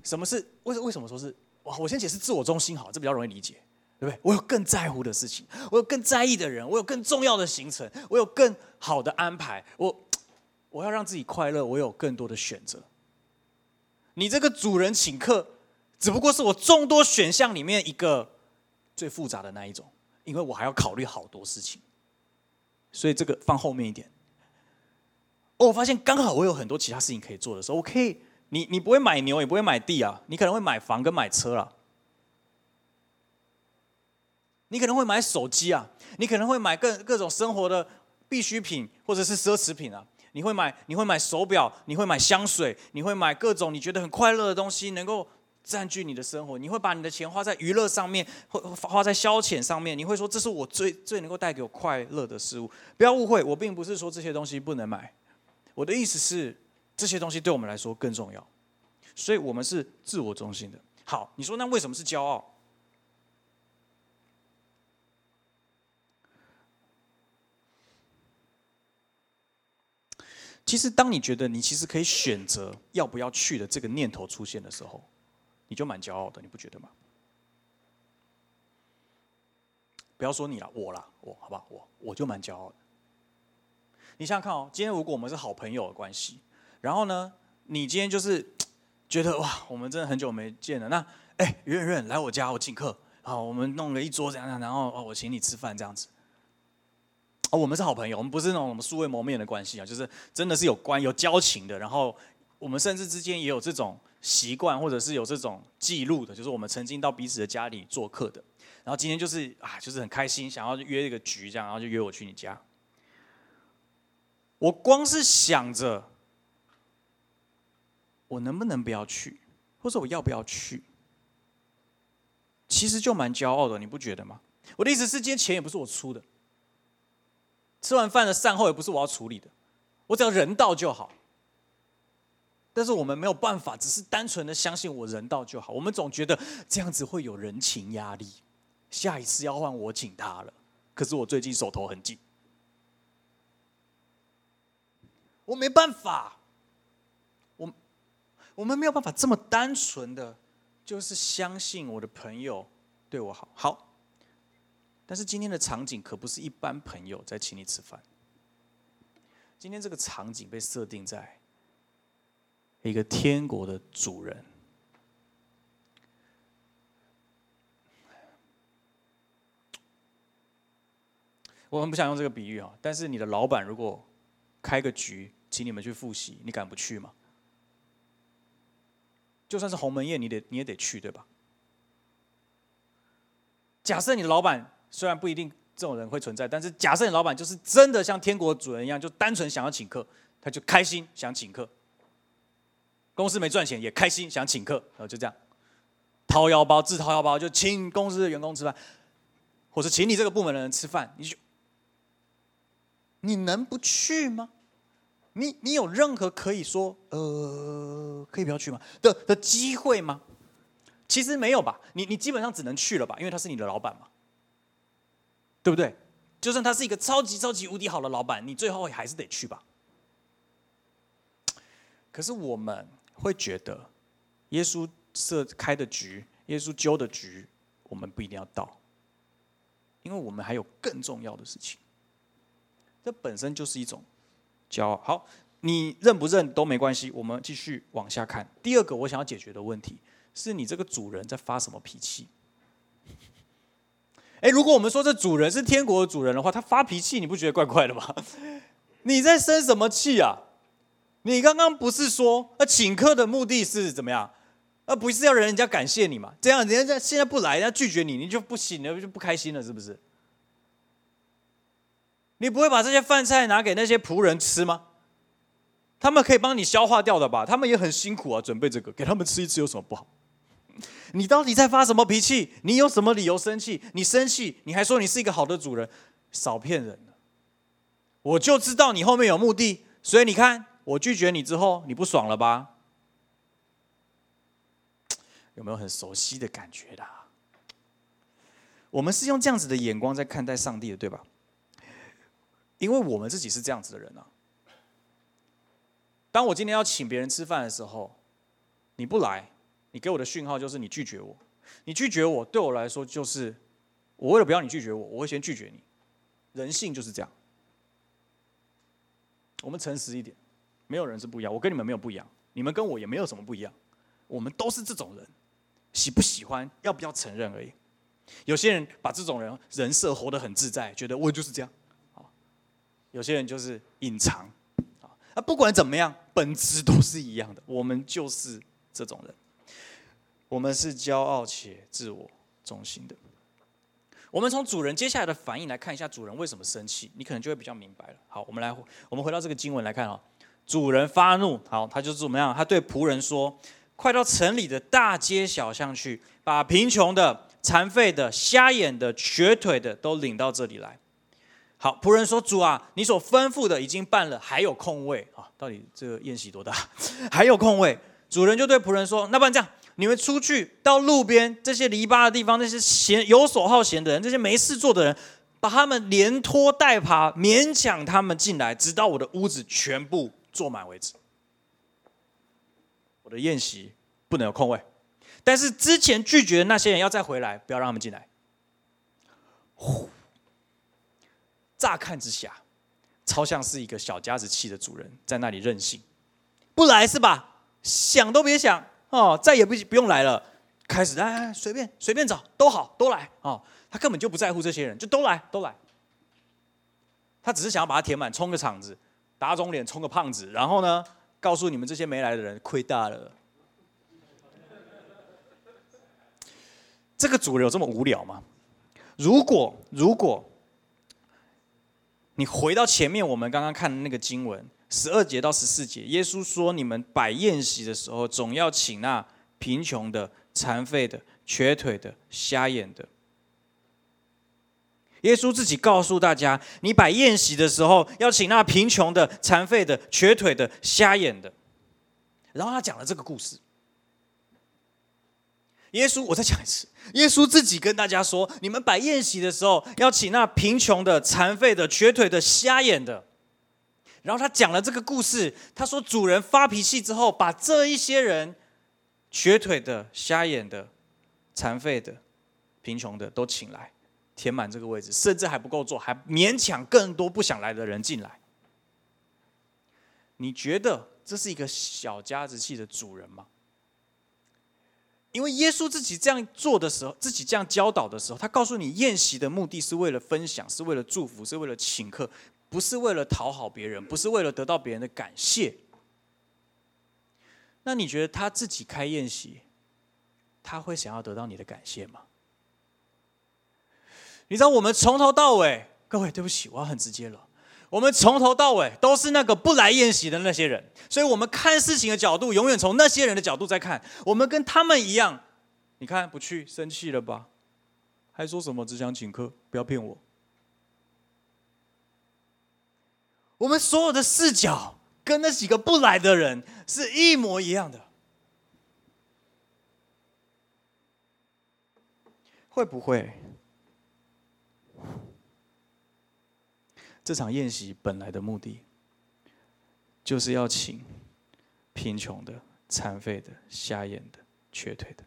什么是为为什么说是？哇，我先解释自我中心好，这比较容易理解，对不对？我有更在乎的事情，我有更在意的人，我有更重要的行程，我有更好的安排，我。我要让自己快乐，我有更多的选择。你这个主人请客，只不过是我众多选项里面一个最复杂的那一种，因为我还要考虑好多事情。所以这个放后面一点。哦，我发现刚好我有很多其他事情可以做的时候，我可以，你你不会买牛，也不会买地啊，你可能会买房跟买车了，你可能会买手机啊，你可能会买各各种生活的必需品或者是奢侈品啊，你会买你会买手表，你会买香水，你会买各种你觉得很快乐的东西，能够占据你的生活，你会把你的钱花在娱乐上面，或花在消遣上面，你会说这是我最最能够带给我快乐的事物。不要误会，我并不是说这些东西不能买。我的意思是，这些东西对我们来说更重要，所以我们是自我中心的。好，你说那为什么是骄傲？其实，当你觉得你其实可以选择要不要去的这个念头出现的时候，你就蛮骄傲的，你不觉得吗？不要说你了，我了，我好吧，我我就蛮骄傲的。你想想看哦，今天如果我们是好朋友的关系，然后呢，你今天就是 *tsk* 觉得哇，我们真的很久没见了。那哎，圆圆来我家，我请客，好，我们弄了一桌这样，然后哦，我请你吃饭这样子。我们是好朋友，我们不是那种什么素未谋面的关系啊，就是真的是有关有交情的。然后我们甚至之间也有这种习惯，或者是有这种记录的，就是我们曾经到彼此的家里做客的。然后今天就是啊，就是很开心，想要约一个局这样，然后就约我去你家。我光是想着，我能不能不要去，或者我要不要去，其实就蛮骄傲的，你不觉得吗？我的意思是，今天钱也不是我出的，吃完饭的善后也不是我要处理的，我只要人到就好。但是我们没有办法，只是单纯的相信我人到就好。我们总觉得这样子会有人情压力，下一次要换我请他了。可是我最近手头很紧。我没办法，我我们没有办法这么单纯的，就是相信我的朋友对我好。好，但是今天的场景可不是一般朋友在请你吃饭。今天这个场景被设定在一个天国的主人。我很不想用这个比喻啊，但是你的老板如果开个局。请你们去复习，你敢不去吗？就算是鸿门宴，你得你也得去，对吧？假设你的老板虽然不一定这种人会存在，但是假设你老板就是真的像天国主人一样，就单纯想要请客，他就开心想请客。公司没赚钱也开心想请客，然后就这样掏腰包自掏腰包就请公司的员工吃饭，或是请你这个部门的人吃饭，你就你能不去吗？你你有任何可以说呃可以不要去吗的的机会吗？其实没有吧，你你基本上只能去了吧，因为他是你的老板嘛，对不对？就算他是一个超级超级无敌好的老板，你最后还是得去吧。可是我们会觉得，耶稣设开的局，耶稣揪的局，我们不一定要到，因为我们还有更重要的事情。这本身就是一种。骄傲好，你认不认都没关系。我们继续往下看。第二个我想要解决的问题是你这个主人在发什么脾气？哎，如果我们说这主人是天国的主人的话，他发脾气，你不觉得怪怪的吗？*laughs* 你在生什么气啊？你刚刚不是说那请客的目的是怎么样？而不是要人家感谢你嘛？这样人家现在不来，人家拒绝你，你就不行了，就不开心了，是不是？你不会把这些饭菜拿给那些仆人吃吗？他们可以帮你消化掉的吧？他们也很辛苦啊，准备这个给他们吃一吃有什么不好？你到底在发什么脾气？你有什么理由生气？你生气，你还说你是一个好的主人，少骗人！我就知道你后面有目的，所以你看，我拒绝你之后，你不爽了吧？有没有很熟悉的感觉的？我们是用这样子的眼光在看待上帝的，对吧？因为我们自己是这样子的人啊。当我今天要请别人吃饭的时候，你不来，你给我的讯号就是你拒绝我。你拒绝我，对我来说就是，我为了不要你拒绝我，我会先拒绝你。人性就是这样。我们诚实一点，没有人是不一样。我跟你们没有不一样，你们跟我也没有什么不一样。我们都是这种人，喜不喜欢，要不要承认而已。有些人把这种人人设活得很自在，觉得我就是这样。啊有些人就是隐藏。啊，不管怎么样，本质都是一样的。我们就是这种人，我们是骄傲且自我中心的。我们从主人接下来的反应来看一下，主人为什么生气，你可能就会比较明白了。好，我们来，我们回到这个经文来看哦。主人发怒，好，他就是怎么样？他对仆人说：“快到城里的大街小巷去，把贫穷的、残废的、瞎眼的、瘸腿的都领到这里来。”好，仆人说：“主啊，你所吩咐的已经办了，还有空位啊？到底这个宴席多大？*laughs* 还有空位？”主人就对仆人说：“那不然这样，你们出去到路边这些篱笆的地方，那些闲游手好闲的人，这些没事做的人，把他们连拖带爬，勉强他们进来，直到我的屋子全部。”坐满为止。我的宴席不能有空位，但是之前拒绝的那些人要再回来，不要让他们进来。呼，乍看之下，超像是一个小家子气的主人在那里任性，不来是吧？想都别想哦，再也不不用来了。开始哎，随便随便找都好，都来哦。他根本就不在乎这些人，就都来都来。他只是想要把它填满，充个场子。打肿脸充个胖子，然后呢，告诉你们这些没来的人，亏大了。这个主人有这么无聊吗？如果如果你回到前面我们刚刚看的那个经文十二节到十四节，耶稣说：“你们摆宴席的时候，总要请那贫穷的、残废的、瘸腿的、瞎眼的。”耶稣自己告诉大家：“你摆宴席的时候，要请那贫穷的、残废的、瘸腿的、瞎眼的。”然后他讲了这个故事。耶稣，我再讲一次，耶稣自己跟大家说：“你们摆宴席的时候，要请那贫穷的、残废的、瘸腿的、瞎眼的。”然后他讲了这个故事。他说：“主人发脾气之后，把这一些人，瘸腿的、瞎眼的、残废的、贫穷的都请来。”填满这个位置，甚至还不够做，还勉强更多不想来的人进来。你觉得这是一个小家子气的主人吗？因为耶稣自己这样做的时候，自己这样教导的时候，他告诉你，宴席的目的是为了分享，是为了祝福，是为了请客，不是为了讨好别人，不是为了得到别人的感谢。那你觉得他自己开宴席，他会想要得到你的感谢吗？你知道我们从头到尾，各位对不起，我要很直接了。我们从头到尾都是那个不来宴席的那些人，所以我们看事情的角度永远从那些人的角度在看。我们跟他们一样，你看不去生气了吧？还说什么只想请客？不要骗我。我们所有的视角跟那几个不来的人是一模一样的，会不会？这场宴席本来的目的，就是要请贫穷的、残废的、瞎眼的、瘸腿的。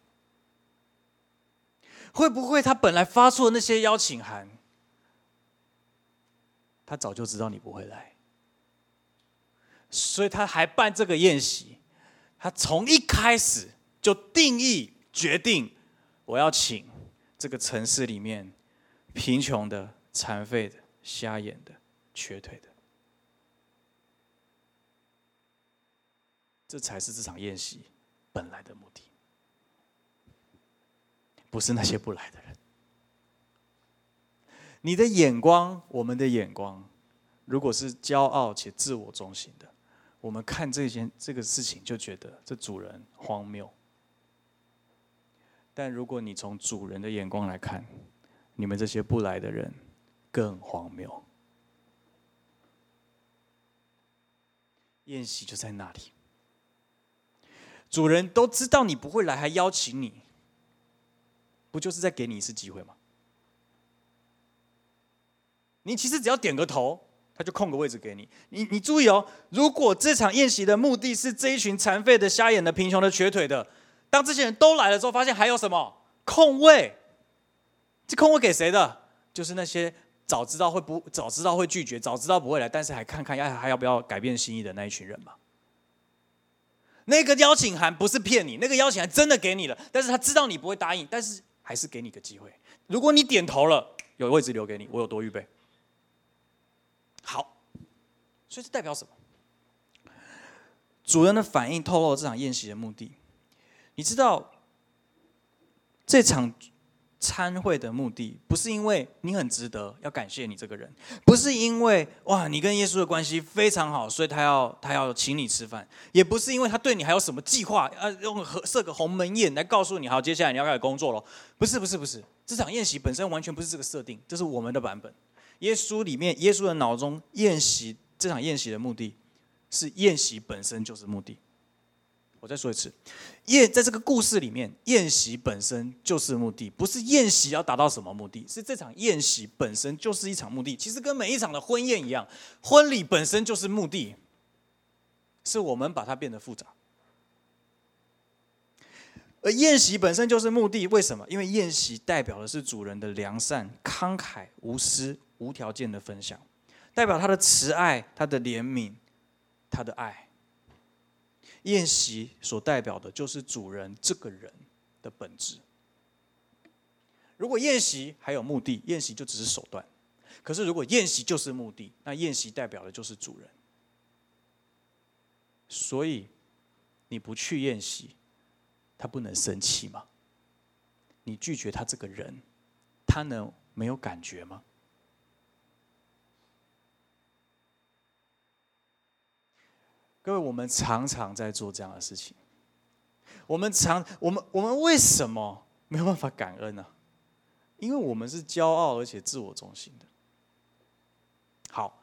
会不会他本来发出的那些邀请函，他早就知道你不会来，所以他还办这个宴席。他从一开始就定义决定，我要请这个城市里面贫穷的、残废的、瞎眼的。瘸腿的，这才是这场宴席本来的目的，不是那些不来的人。你的眼光，我们的眼光，如果是骄傲且自我中心的，我们看这件这个事情就觉得这主人荒谬。但如果你从主人的眼光来看，你们这些不来的人更荒谬。宴席就在那里，主人都知道你不会来，还邀请你，不就是在给你一次机会吗？你其实只要点个头，他就空个位置给你。你你注意哦，如果这场宴席的目的是这一群残废的、瞎眼的、贫穷的、瘸腿的，当这些人都来了之后，发现还有什么空位？这空位给谁的？就是那些。早知道会不早知道会拒绝，早知道不会来，但是还看看要还要不要改变心意的那一群人嘛？那个邀请函不是骗你，那个邀请函真的给你了，但是他知道你不会答应，但是还是给你个机会。如果你点头了，有位置留给你，我有多预备。好，所以这代表什么？主人的反应透露这场宴席的目的。你知道，这场参会的目的不是因为你很值得要感谢你这个人，不是因为哇你跟耶稣的关系非常好，所以他要他要请你吃饭，也不是因为他对你还有什么计划，呃用设个鸿门宴来告诉你好接下来你要开始工作了。不是不是不是，这场宴席本身完全不是这个设定，这是我们的版本。耶稣里面耶稣的脑中宴席这场宴席的目的。是宴席本身就是目的。我再说一次，宴在这个故事里面，宴席本身就是目的，不是宴席要达到什么目的，是这场宴席本身就是一场目的。其实跟每一场的婚宴一样，婚礼本身就是目的，是我们把它变得复杂。而宴席本身就是目的，为什么？因为宴席代表的是主人的良善、慷慨、无私、无条件的分享，代表他的慈爱、他的怜悯。他的爱，宴席所代表的就是主人这个人的本质。如果宴席还有目的，宴席就只是手段；可是如果宴席就是目的，那宴席代表的就是主人。所以你不去宴席，他不能生气吗？你拒绝他这个人，他能没有感觉吗？各位，我们常常在做这样的事情。我们常，我们，我们为什么没有办法感恩呢？因为我们是骄傲而且自我中心的。好，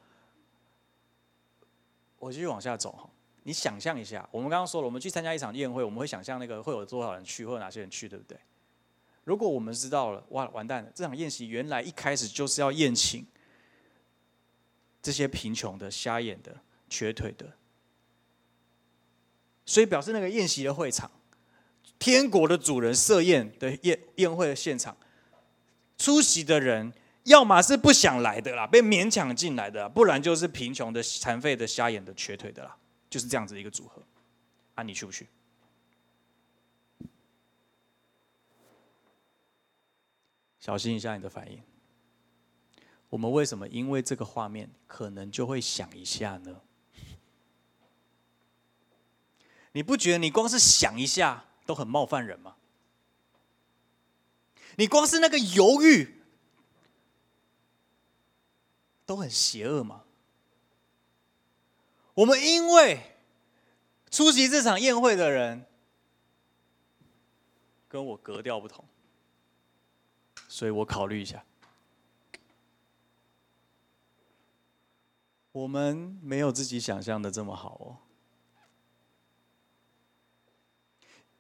我继续往下走哈。你想象一下，我们刚刚说了，我们去参加一场宴会，我们会想象那个会有多少人去，会有哪些人去，对不对？如果我们知道了，哇，完蛋了！这场宴席原来一开始就是要宴请这些贫穷的、瞎眼的、瘸腿的。所以表示那个宴席的会场，天国的主人设宴的宴宴会的现场，出席的人要么是不想来的啦，被勉强进来的，不然就是贫穷的、残废的、瞎眼的、瘸腿的啦，就是这样子的一个组合。啊，你去不去？小心一下你的反应。我们为什么因为这个画面，可能就会想一下呢？你不觉得你光是想一下都很冒犯人吗？你光是那个犹豫都很邪恶吗？我们因为出席这场宴会的人跟我格调不同，所以我考虑一下，我们没有自己想象的这么好哦。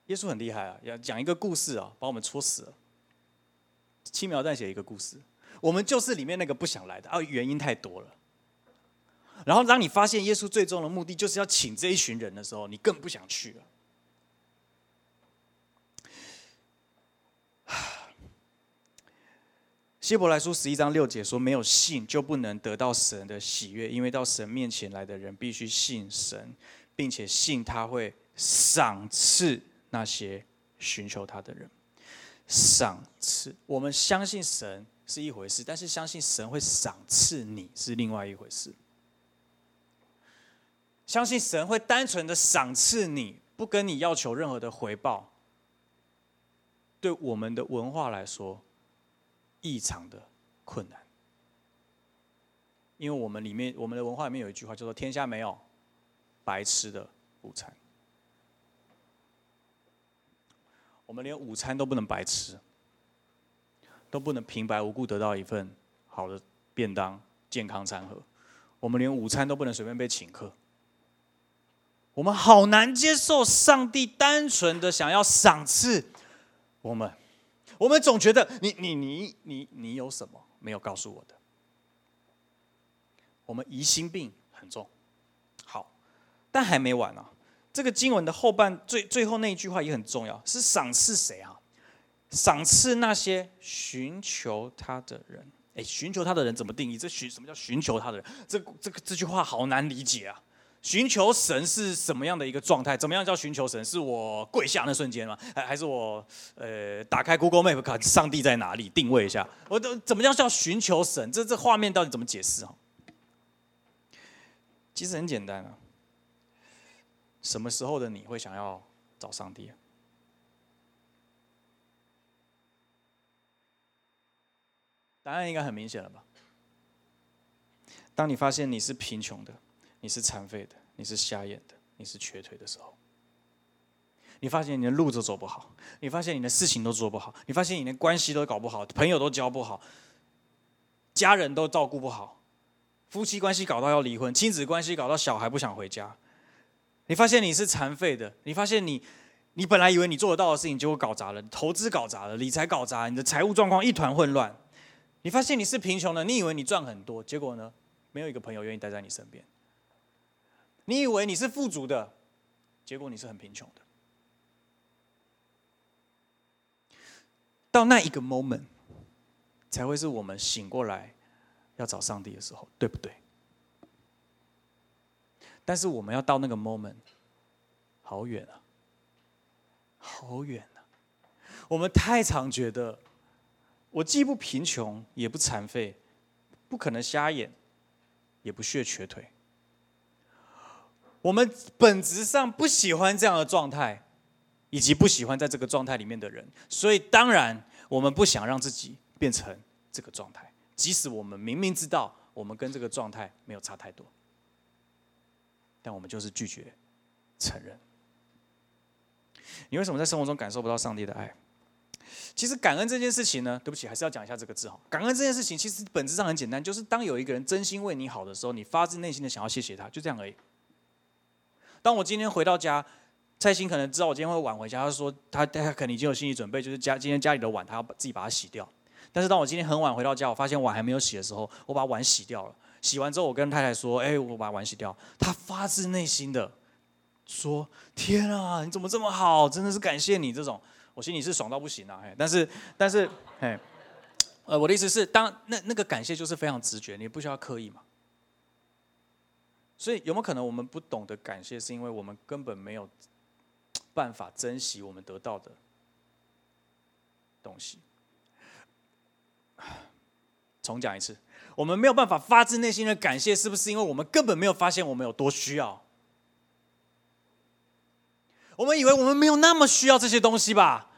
耶稣很厉害啊，要讲一个故事啊，把我们戳死了。轻描淡写一个故事，我们就是里面那个不想来的啊，原因太多了。然后当你发现耶稣最终的目的就是要请这一群人的时候，你更不想去了。*sighs* 希伯来书十一章六节说：“没有信就不能得到神的喜悦，因为到神面前来的人必须信神，并且信他会赏赐。”那些寻求他的人，赏赐我们相信神是一回事，但是相信神会赏赐你是另外一回事。相信神会单纯的赏赐你，不跟你要求任何的回报，对我们的文化来说异常的困难，因为我们里面我们的文化里面有一句话叫做“天下没有白吃的午餐”。我们连午餐都不能白吃，都不能平白无故得到一份好的便当、健康餐盒。我们连午餐都不能随便被请客。我们好难接受上帝单纯的想要赏赐我们。我们总觉得你、你、你、你、你有什么没有告诉我的？我们疑心病很重。好，但还没完啊。这个经文的后半最最后那一句话也很重要，是赏赐谁啊？赏赐那些寻求他的人。哎，寻求他的人怎么定义？这寻什么叫寻求他的人？这这个这句话好难理解啊！寻求神是什么样的一个状态？怎么样叫寻求神？是我跪下那瞬间吗？还还是我呃打开 Google Map 看上帝在哪里定位一下？我都怎么样叫寻求神？这这画面到底怎么解释啊？其实很简单啊。什么时候的你会想要找上帝？答案应该很明显了吧？当你发现你是贫穷的，你是残废的，你是瞎眼的，你是瘸腿的时候，你发现你的路都走不好，你发现你的事情都做不好，你发现你连关系都搞不好，朋友都交不好，家人都照顾不好，夫妻关系搞到要离婚，亲子关系搞到小孩不想回家。你发现你是残废的，你发现你，你本来以为你做得到的事情，结果搞砸了，投资搞砸了，理财搞砸，你的财务状况一团混乱。你发现你是贫穷的，你以为你赚很多，结果呢，没有一个朋友愿意待在你身边。你以为你是富足的，结果你是很贫穷的。到那一个 moment，才会是我们醒过来要找上帝的时候，对不对？但是我们要到那个 moment，好远啊，好远啊！我们太常觉得，我既不贫穷，也不残废，不可能瞎眼，也不血瘸腿。我们本质上不喜欢这样的状态，以及不喜欢在这个状态里面的人，所以当然我们不想让自己变成这个状态，即使我们明明知道我们跟这个状态没有差太多。但我们就是拒绝承认。你为什么在生活中感受不到上帝的爱？其实感恩这件事情呢，对不起，还是要讲一下这个字哈。感恩这件事情其实本质上很简单，就是当有一个人真心为你好的时候，你发自内心的想要谢谢他，就这样而已。当我今天回到家，蔡欣可能知道我今天会晚回家，他说他他可能已经有心理准备，就是家今天家里的碗他要自己把它洗掉。但是当我今天很晚回到家，我发现碗还没有洗的时候，我把碗洗掉了。洗完之后，我跟太太说：“哎，我把碗洗掉。”她发自内心的说：“天啊，你怎么这么好？真的是感谢你。”这种我心里是爽到不行啊！嘿，但是，但是，嘿，呃，我的意思是，当那那个感谢就是非常直觉，你不需要刻意嘛。所以有没有可能我们不懂得感谢，是因为我们根本没有办法珍惜我们得到的东西？重讲一次。我们没有办法发自内心的感谢，是不是因为我们根本没有发现我们有多需要？我们以为我们没有那么需要这些东西吧？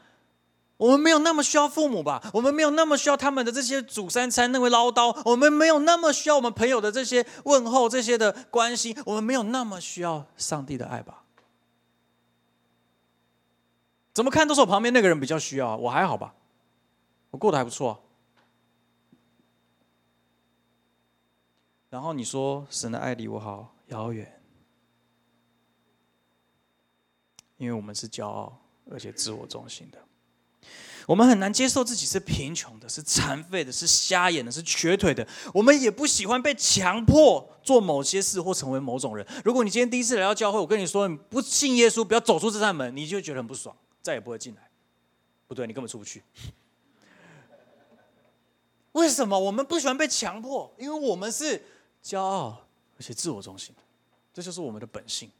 我们没有那么需要父母吧？我们没有那么需要他们的这些煮三餐那位唠叨？我们没有那么需要我们朋友的这些问候、这些的关心？我们没有那么需要上帝的爱吧？怎么看都是我旁边那个人比较需要，我还好吧？我过得还不错。然后你说神的爱离我好遥远，因为我们是骄傲而且自我中心的，我们很难接受自己是贫穷的、是残废的、是瞎眼的、是瘸腿的。我们也不喜欢被强迫做某些事或成为某种人。如果你今天第一次来到教会，我跟你说你不信耶稣，不要走出这扇门，你就觉得很不爽，再也不会进来。不对，你根本出不去。为什么我们不喜欢被强迫？因为我们是。骄傲，而且自我中心，这就是我们的本性，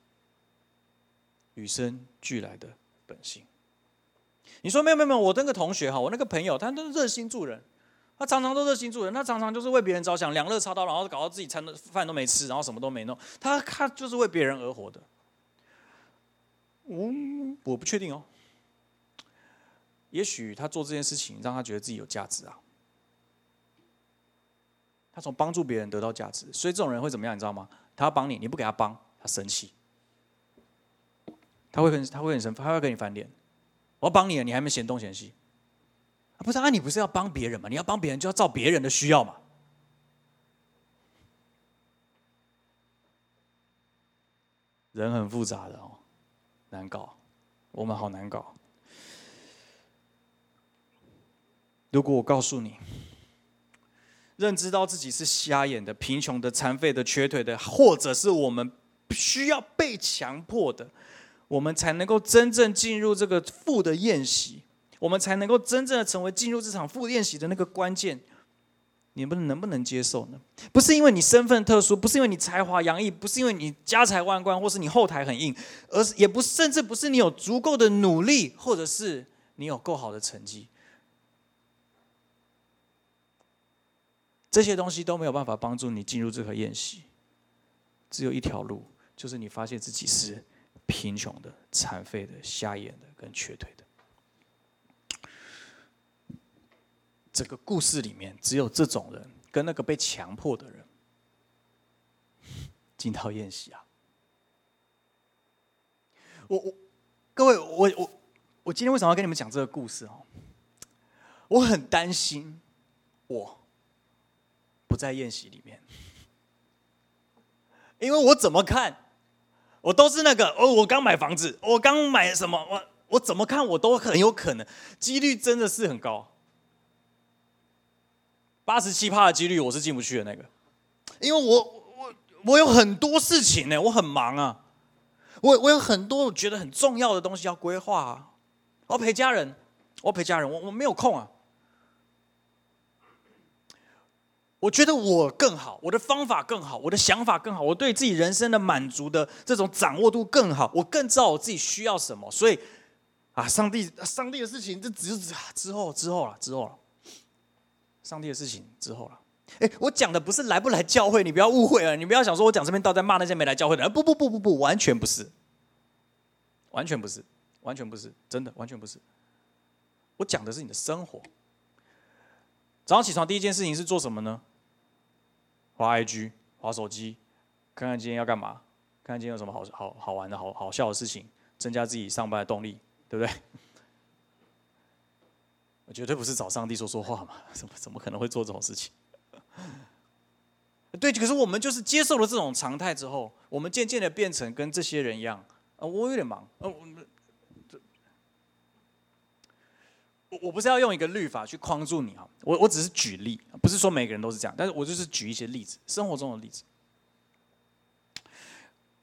与生俱来的本性。你说没有没有没有，我那个同学哈，我那个朋友，他都热心助人，他常常都热心助人，他常常就是为别人着想，两肋插刀，然后搞到自己餐的饭都没吃，然后什么都没弄，他他就是为别人而活的。嗯，我不确定哦，也许他做这件事情让他觉得自己有价值啊。他从帮助别人得到价值，所以这种人会怎么样？你知道吗？他要帮你，你不给他帮，他生气，他会跟他会很生，他会跟你翻脸。我要帮你了，你还没嫌东嫌西，不是啊？你不是要帮别人吗？你要帮别人就要照别人的需要嘛。人很复杂的哦，难搞，我们好难搞。如果我告诉你。认知到自己是瞎眼的、贫穷的、残废的、瘸腿的，或者是我们需要被强迫的，我们才能够真正进入这个富的宴席，我们才能够真正的成为进入这场富宴席的那个关键。你们能不能接受呢？不是因为你身份特殊，不是因为你才华洋溢，不是因为你家财万贯，或是你后台很硬，而是也不甚至不是你有足够的努力，或者是你有够好的成绩。这些东西都没有办法帮助你进入这个宴席，只有一条路，就是你发现自己是贫穷的、残废的、瞎眼的、跟瘸腿的。整个故事里面，只有这种人跟那个被强迫的人进到宴席啊！我我各位，我我我今天为什么要跟你们讲这个故事哦？我很担心，我不在宴席里面，因为我怎么看，我都是那个哦，我刚买房子，我刚买什么，我我怎么看我都很有可能，几率真的是很高，八十七趴的几率我是进不去的那个，因为我我我有很多事情呢，我很忙啊，我我有很多我觉得很重要的东西要规划啊，我要陪家人，我要陪家人，我我没有空啊。我觉得我更好，我的方法更好，我的想法更好，我对自己人生的满足的这种掌握度更好，我更知道我自己需要什么。所以，啊，上帝，上帝的事情，这只是之后之后了，之后了。上帝的事情之后了。哎，我讲的不是来不来教会，你不要误会啊，你不要想说我讲这边道在骂那些没来教会的人。不不不不不，完全不是，完全不是，完全不是，真的完全不是。我讲的是你的生活。早上起床第一件事情是做什么呢？滑 IG，滑手机，看看今天要干嘛，看看今天有什么好好好玩的好好笑的事情，增加自己上班的动力，对不对？我绝对不是找上帝说说话嘛，怎么怎么可能会做这种事情？对，可是我们就是接受了这种常态之后，我们渐渐的变成跟这些人一样啊，我有点忙，呃，我。我不是要用一个律法去框住你哈，我我只是举例，不是说每个人都是这样，但是我就是举一些例子，生活中的例子。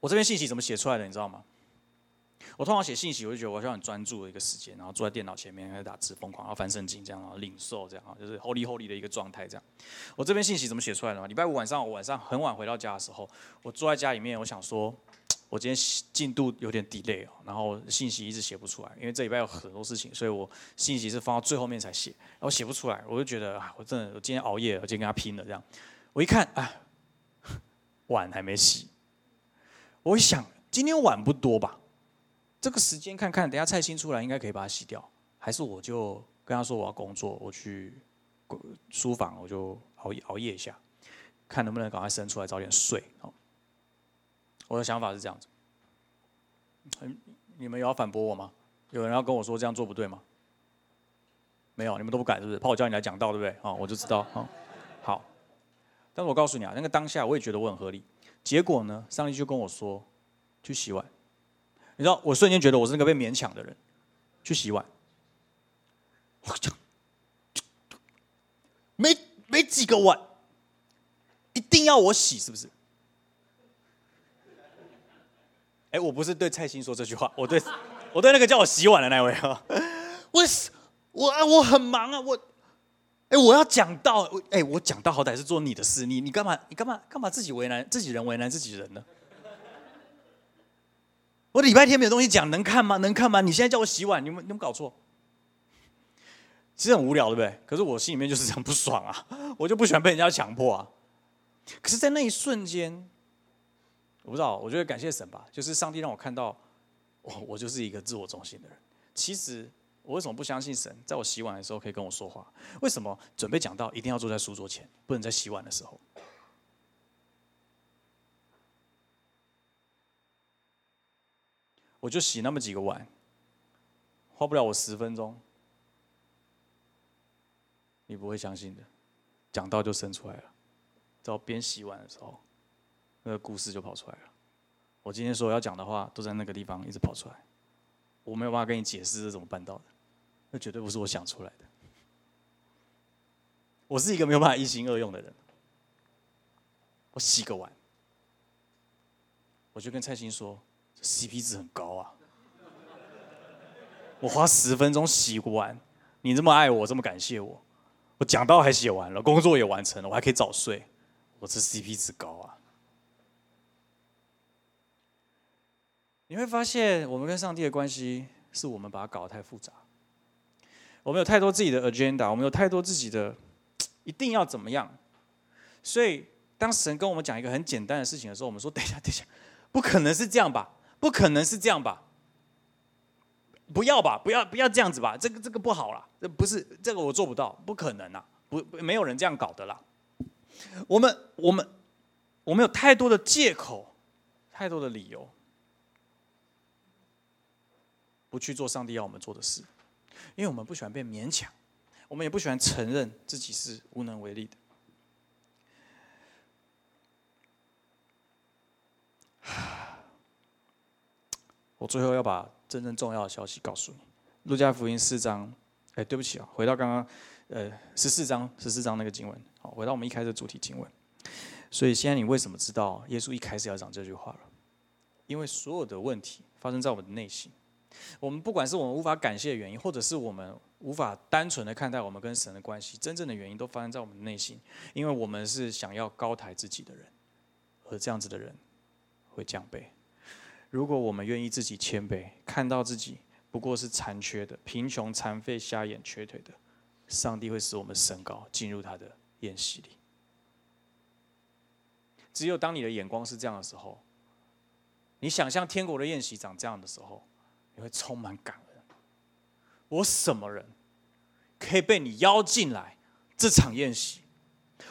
我这边信息怎么写出来的，你知道吗？我通常写信息，我就觉得我需要很专注的一个时间，然后坐在电脑前面开始打字，疯狂要翻圣经这样，然后领受这样啊，就是 Holy Holy 的一个状态这样。我这边信息怎么写出来的吗？礼拜五晚上，我晚上很晚回到家的时候，我坐在家里面，我想说。我今天进度有点 delay 哦，然后信息一直写不出来，因为这礼拜有很多事情，所以我信息是放到最后面才写，然后写不出来，我就觉得啊，我真的我今天熬夜，我今天跟他拼了这样。我一看啊，碗还没洗，我一想今天碗不多吧，这个时间看看，等下菜心出来应该可以把它洗掉，还是我就跟他说我要工作，我去书房我就熬夜熬夜一下，看能不能赶快生出来早点睡哦。我的想法是这样子，你们有要反驳我吗？有人要跟我说这样做不对吗？没有，你们都不敢是不是？怕我叫你来讲道对不对？哦，我就知道哦。好，但是我告诉你啊，那个当下我也觉得我很合理。结果呢，上帝就跟我说去洗碗。你知道，我瞬间觉得我是那个被勉强的人，去洗碗。我讲，没没几个碗，一定要我洗是不是？哎，我不是对蔡欣说这句话，我对，我对那个叫我洗碗的那位啊，我我我很忙啊，我，哎，我要讲到，哎，我讲到好歹是做你的事，你你干嘛你干嘛干嘛自己为难自己人为难自己人呢？我礼拜天没有东西讲，能看吗？能看吗？你现在叫我洗碗，你们你们搞错，其实很无聊，对不对？可是我心里面就是这样不爽啊，我就不喜欢被人家强迫啊。可是，在那一瞬间。我不知道，我觉得感谢神吧，就是上帝让我看到，我我就是一个自我中心的人。其实我为什么不相信神，在我洗碗的时候可以跟我说话？为什么准备讲到一定要坐在书桌前，不能在洗碗的时候？我就洗那么几个碗，花不了我十分钟，你不会相信的。讲到就生出来了，在我边洗碗的时候。那个故事就跑出来了。我今天所有要讲的话，都在那个地方一直跑出来。我没有办法跟你解释是怎么办到的，那绝对不是我想出来的。我是一个没有办法一心二用的人。我洗个碗，我就跟蔡欣说，CP 值很高啊。我花十分钟洗完，你这么爱我，这么感谢我，我讲到还写完了，工作也完成了，我还可以早睡，我这 CP 值高啊。你会发现，我们跟上帝的关系是我们把它搞得太复杂。我们有太多自己的 agenda，我们有太多自己的一定要怎么样，所以当神跟我们讲一个很简单的事情的时候，我们说：“等一下，等一下，不可能是这样吧？不可能是这样吧？不要吧？不要不要这样子吧？这个这个不好了，这不是这个我做不到，不可能啊！不，没有人这样搞的啦。我们我们我们有太多的借口，太多的理由，不去做上帝要我们做的事，因为我们不喜欢被勉强，我们也不喜欢承认自己是无能为力的。”我最后要把真正重要的消息告诉你，《路加福音》四章。哎，对不起啊，回到刚刚，呃，十四章十四章那个经文。好，回到我们一开始的主题经文。所以现在你为什么知道耶稣一开始要讲这句话了？因为所有的问题发生在我们的内心。我们不管是我们无法感谢的原因，或者是我们无法单纯的看待我们跟神的关系，真正的原因都发生在我们内心。因为我们是想要高抬自己的人，而这样子的人会降卑。如果我们愿意自己谦卑，看到自己不过是残缺的、贫穷、残废、瞎眼、瘸腿的，上帝会使我们升高，进入他的宴席里。只有当你的眼光是这样的时候，你想象天国的宴席长这样的时候，你会充满感恩。我什么人可以被你邀进来这场宴席？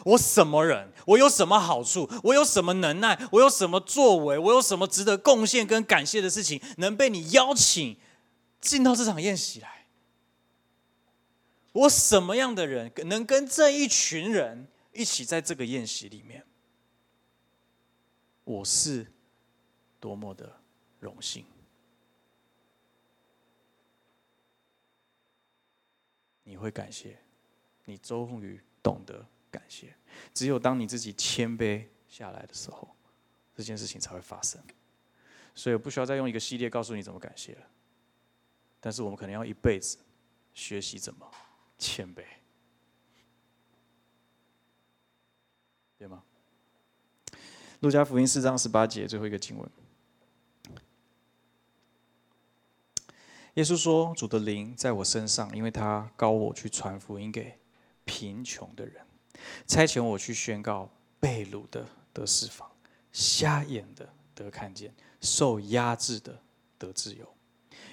我什么人？我有什么好处？我有什么能耐？我有什么作为？我有什么值得贡献跟感谢的事情，能被你邀请进到这场宴席来？我什么样的人能跟这一群人一起在这个宴席里面？我是多么的荣幸！你会感谢，你终于懂得。感谢，只有当你自己谦卑下来的时候，这件事情才会发生。所以不需要再用一个系列告诉你怎么感谢了。但是我们可能要一辈子学习怎么谦卑，对吗？路加福音四章十八节最后一个经文，耶稣说：“主的灵在我身上，因为他高我去传福音给贫穷的人。”差遣我去宣告被掳的得释放，瞎眼的得看见，受压制的得自由，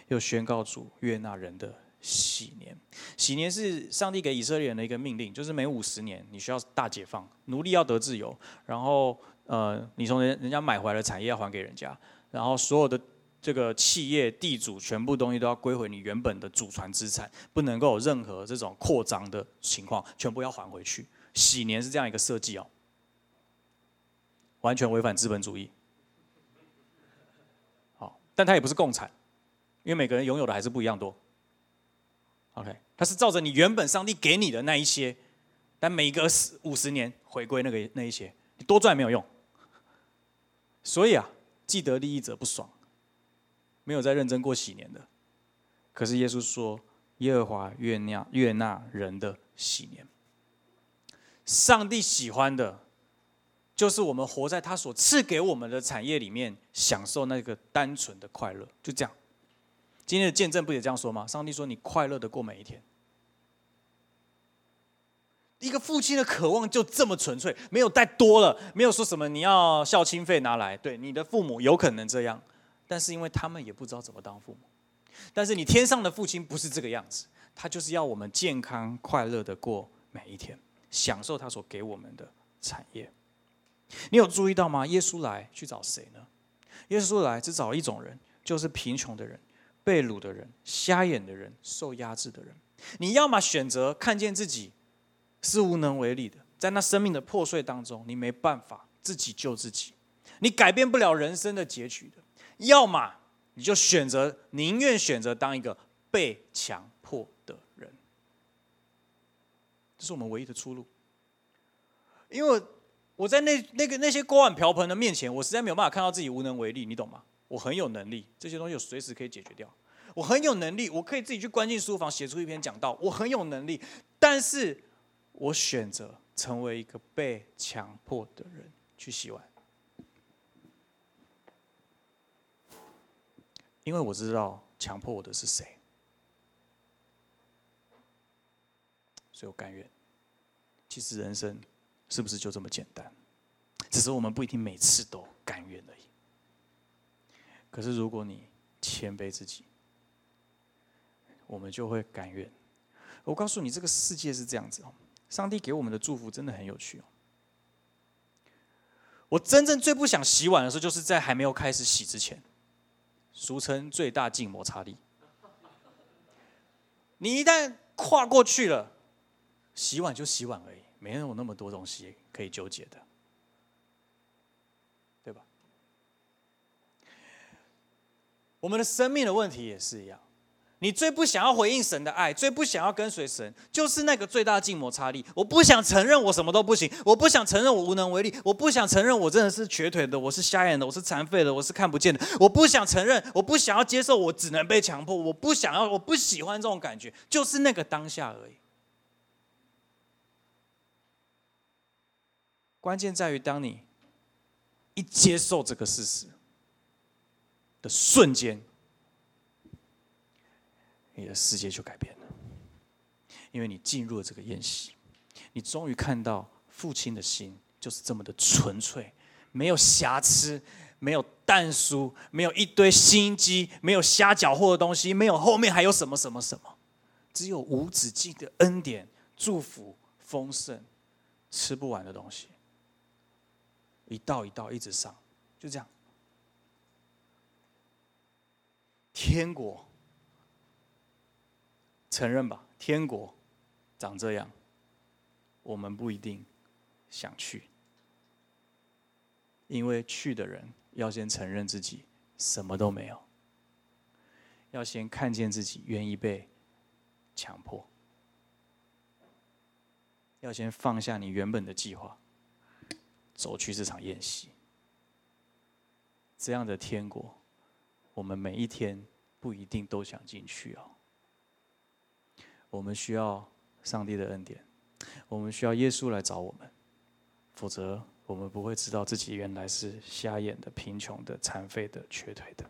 又宣告主悦纳人的喜年。喜年是上帝给以色列人的一个命令，就是每五十年你需要大解放，奴隶要得自由，然后呃，你从人人家买回来的产业要还给人家，然后所有的这个企业地主全部东西都要归回你原本的祖传资产，不能够有任何这种扩张的情况，全部要还回去。喜年是这样一个设计哦，完全违反资本主义。好，但它也不是共产，因为每个人拥有的还是不一样多。OK，它是照着你原本上帝给你的那一些，但每隔十五十年回归那个那一些，你多赚没有用。所以啊，既得利益者不爽，没有再认真过喜年的。可是耶稣说，耶和华悦纳悦纳人的喜年。上帝喜欢的，就是我们活在他所赐给我们的产业里面，享受那个单纯的快乐。就这样，今天的见证不也这样说吗？上帝说：“你快乐的过每一天。”一个父亲的渴望就这么纯粹，没有带多了，没有说什么你要孝亲费拿来。对，你的父母有可能这样，但是因为他们也不知道怎么当父母。但是你天上的父亲不是这个样子，他就是要我们健康快乐的过每一天。享受他所给我们的产业，你有注意到吗？耶稣来去找谁呢？耶稣来只找一种人，就是贫穷的人、被掳的人、瞎眼的人、受压制的人。你要么选择看见自己是无能为力的，在那生命的破碎当中，你没办法自己救自己，你改变不了人生的结局的；要么你就选择宁愿选择当一个被强迫的人。这是我们唯一的出路，因为我在那那个那些锅碗瓢盆的面前，我实在没有办法看到自己无能为力，你懂吗？我很有能力，这些东西我随时可以解决掉。我很有能力，我可以自己去关进书房写出一篇讲道。我很有能力，但是我选择成为一个被强迫的人去洗碗，因为我知道强迫我的是谁。所以我甘愿。其实人生是不是就这么简单？只是我们不一定每次都甘愿而已。可是如果你谦卑自己，我们就会甘愿。我告诉你，这个世界是这样子哦。上帝给我们的祝福真的很有趣哦。我真正最不想洗碗的时候，就是在还没有开始洗之前，俗称最大静摩擦力。你一旦跨过去了，洗碗就洗碗而已，没有那么多东西可以纠结的，对吧？我们的生命的问题也是一样。你最不想要回应神的爱，最不想要跟随神，就是那个最大的静摩擦力。我不想承认我什么都不行，我不想承认我无能为力，我不想承认我真的是瘸腿的，我是瞎眼的，我是残废的，我是看不见的。我不想承认，我不想要接受，我只能被强迫。我不想要，我不喜欢这种感觉，就是那个当下而已。关键在于，当你一接受这个事实的瞬间。你的世界就改变了，因为你进入了这个宴席，你终于看到父亲的心就是这么的纯粹，没有瑕疵，没有淡疏，没有一堆心机，没有瞎搅和的东西，没有后面还有什么什么什么，只有无止境的恩典、祝福、丰盛，吃不完的东西，一道一道一直上，就这样，天国。承认吧，天国长这样，我们不一定想去，因为去的人要先承认自己什么都没有，要先看见自己愿意被强迫，要先放下你原本的计划，走去这场宴席。这样的天国，我们每一天不一定都想进去哦。我们需要上帝的恩典，我们需要耶稣来找我们，否则我们不会知道自己原来是瞎眼的、贫穷的、残废的、瘸腿的。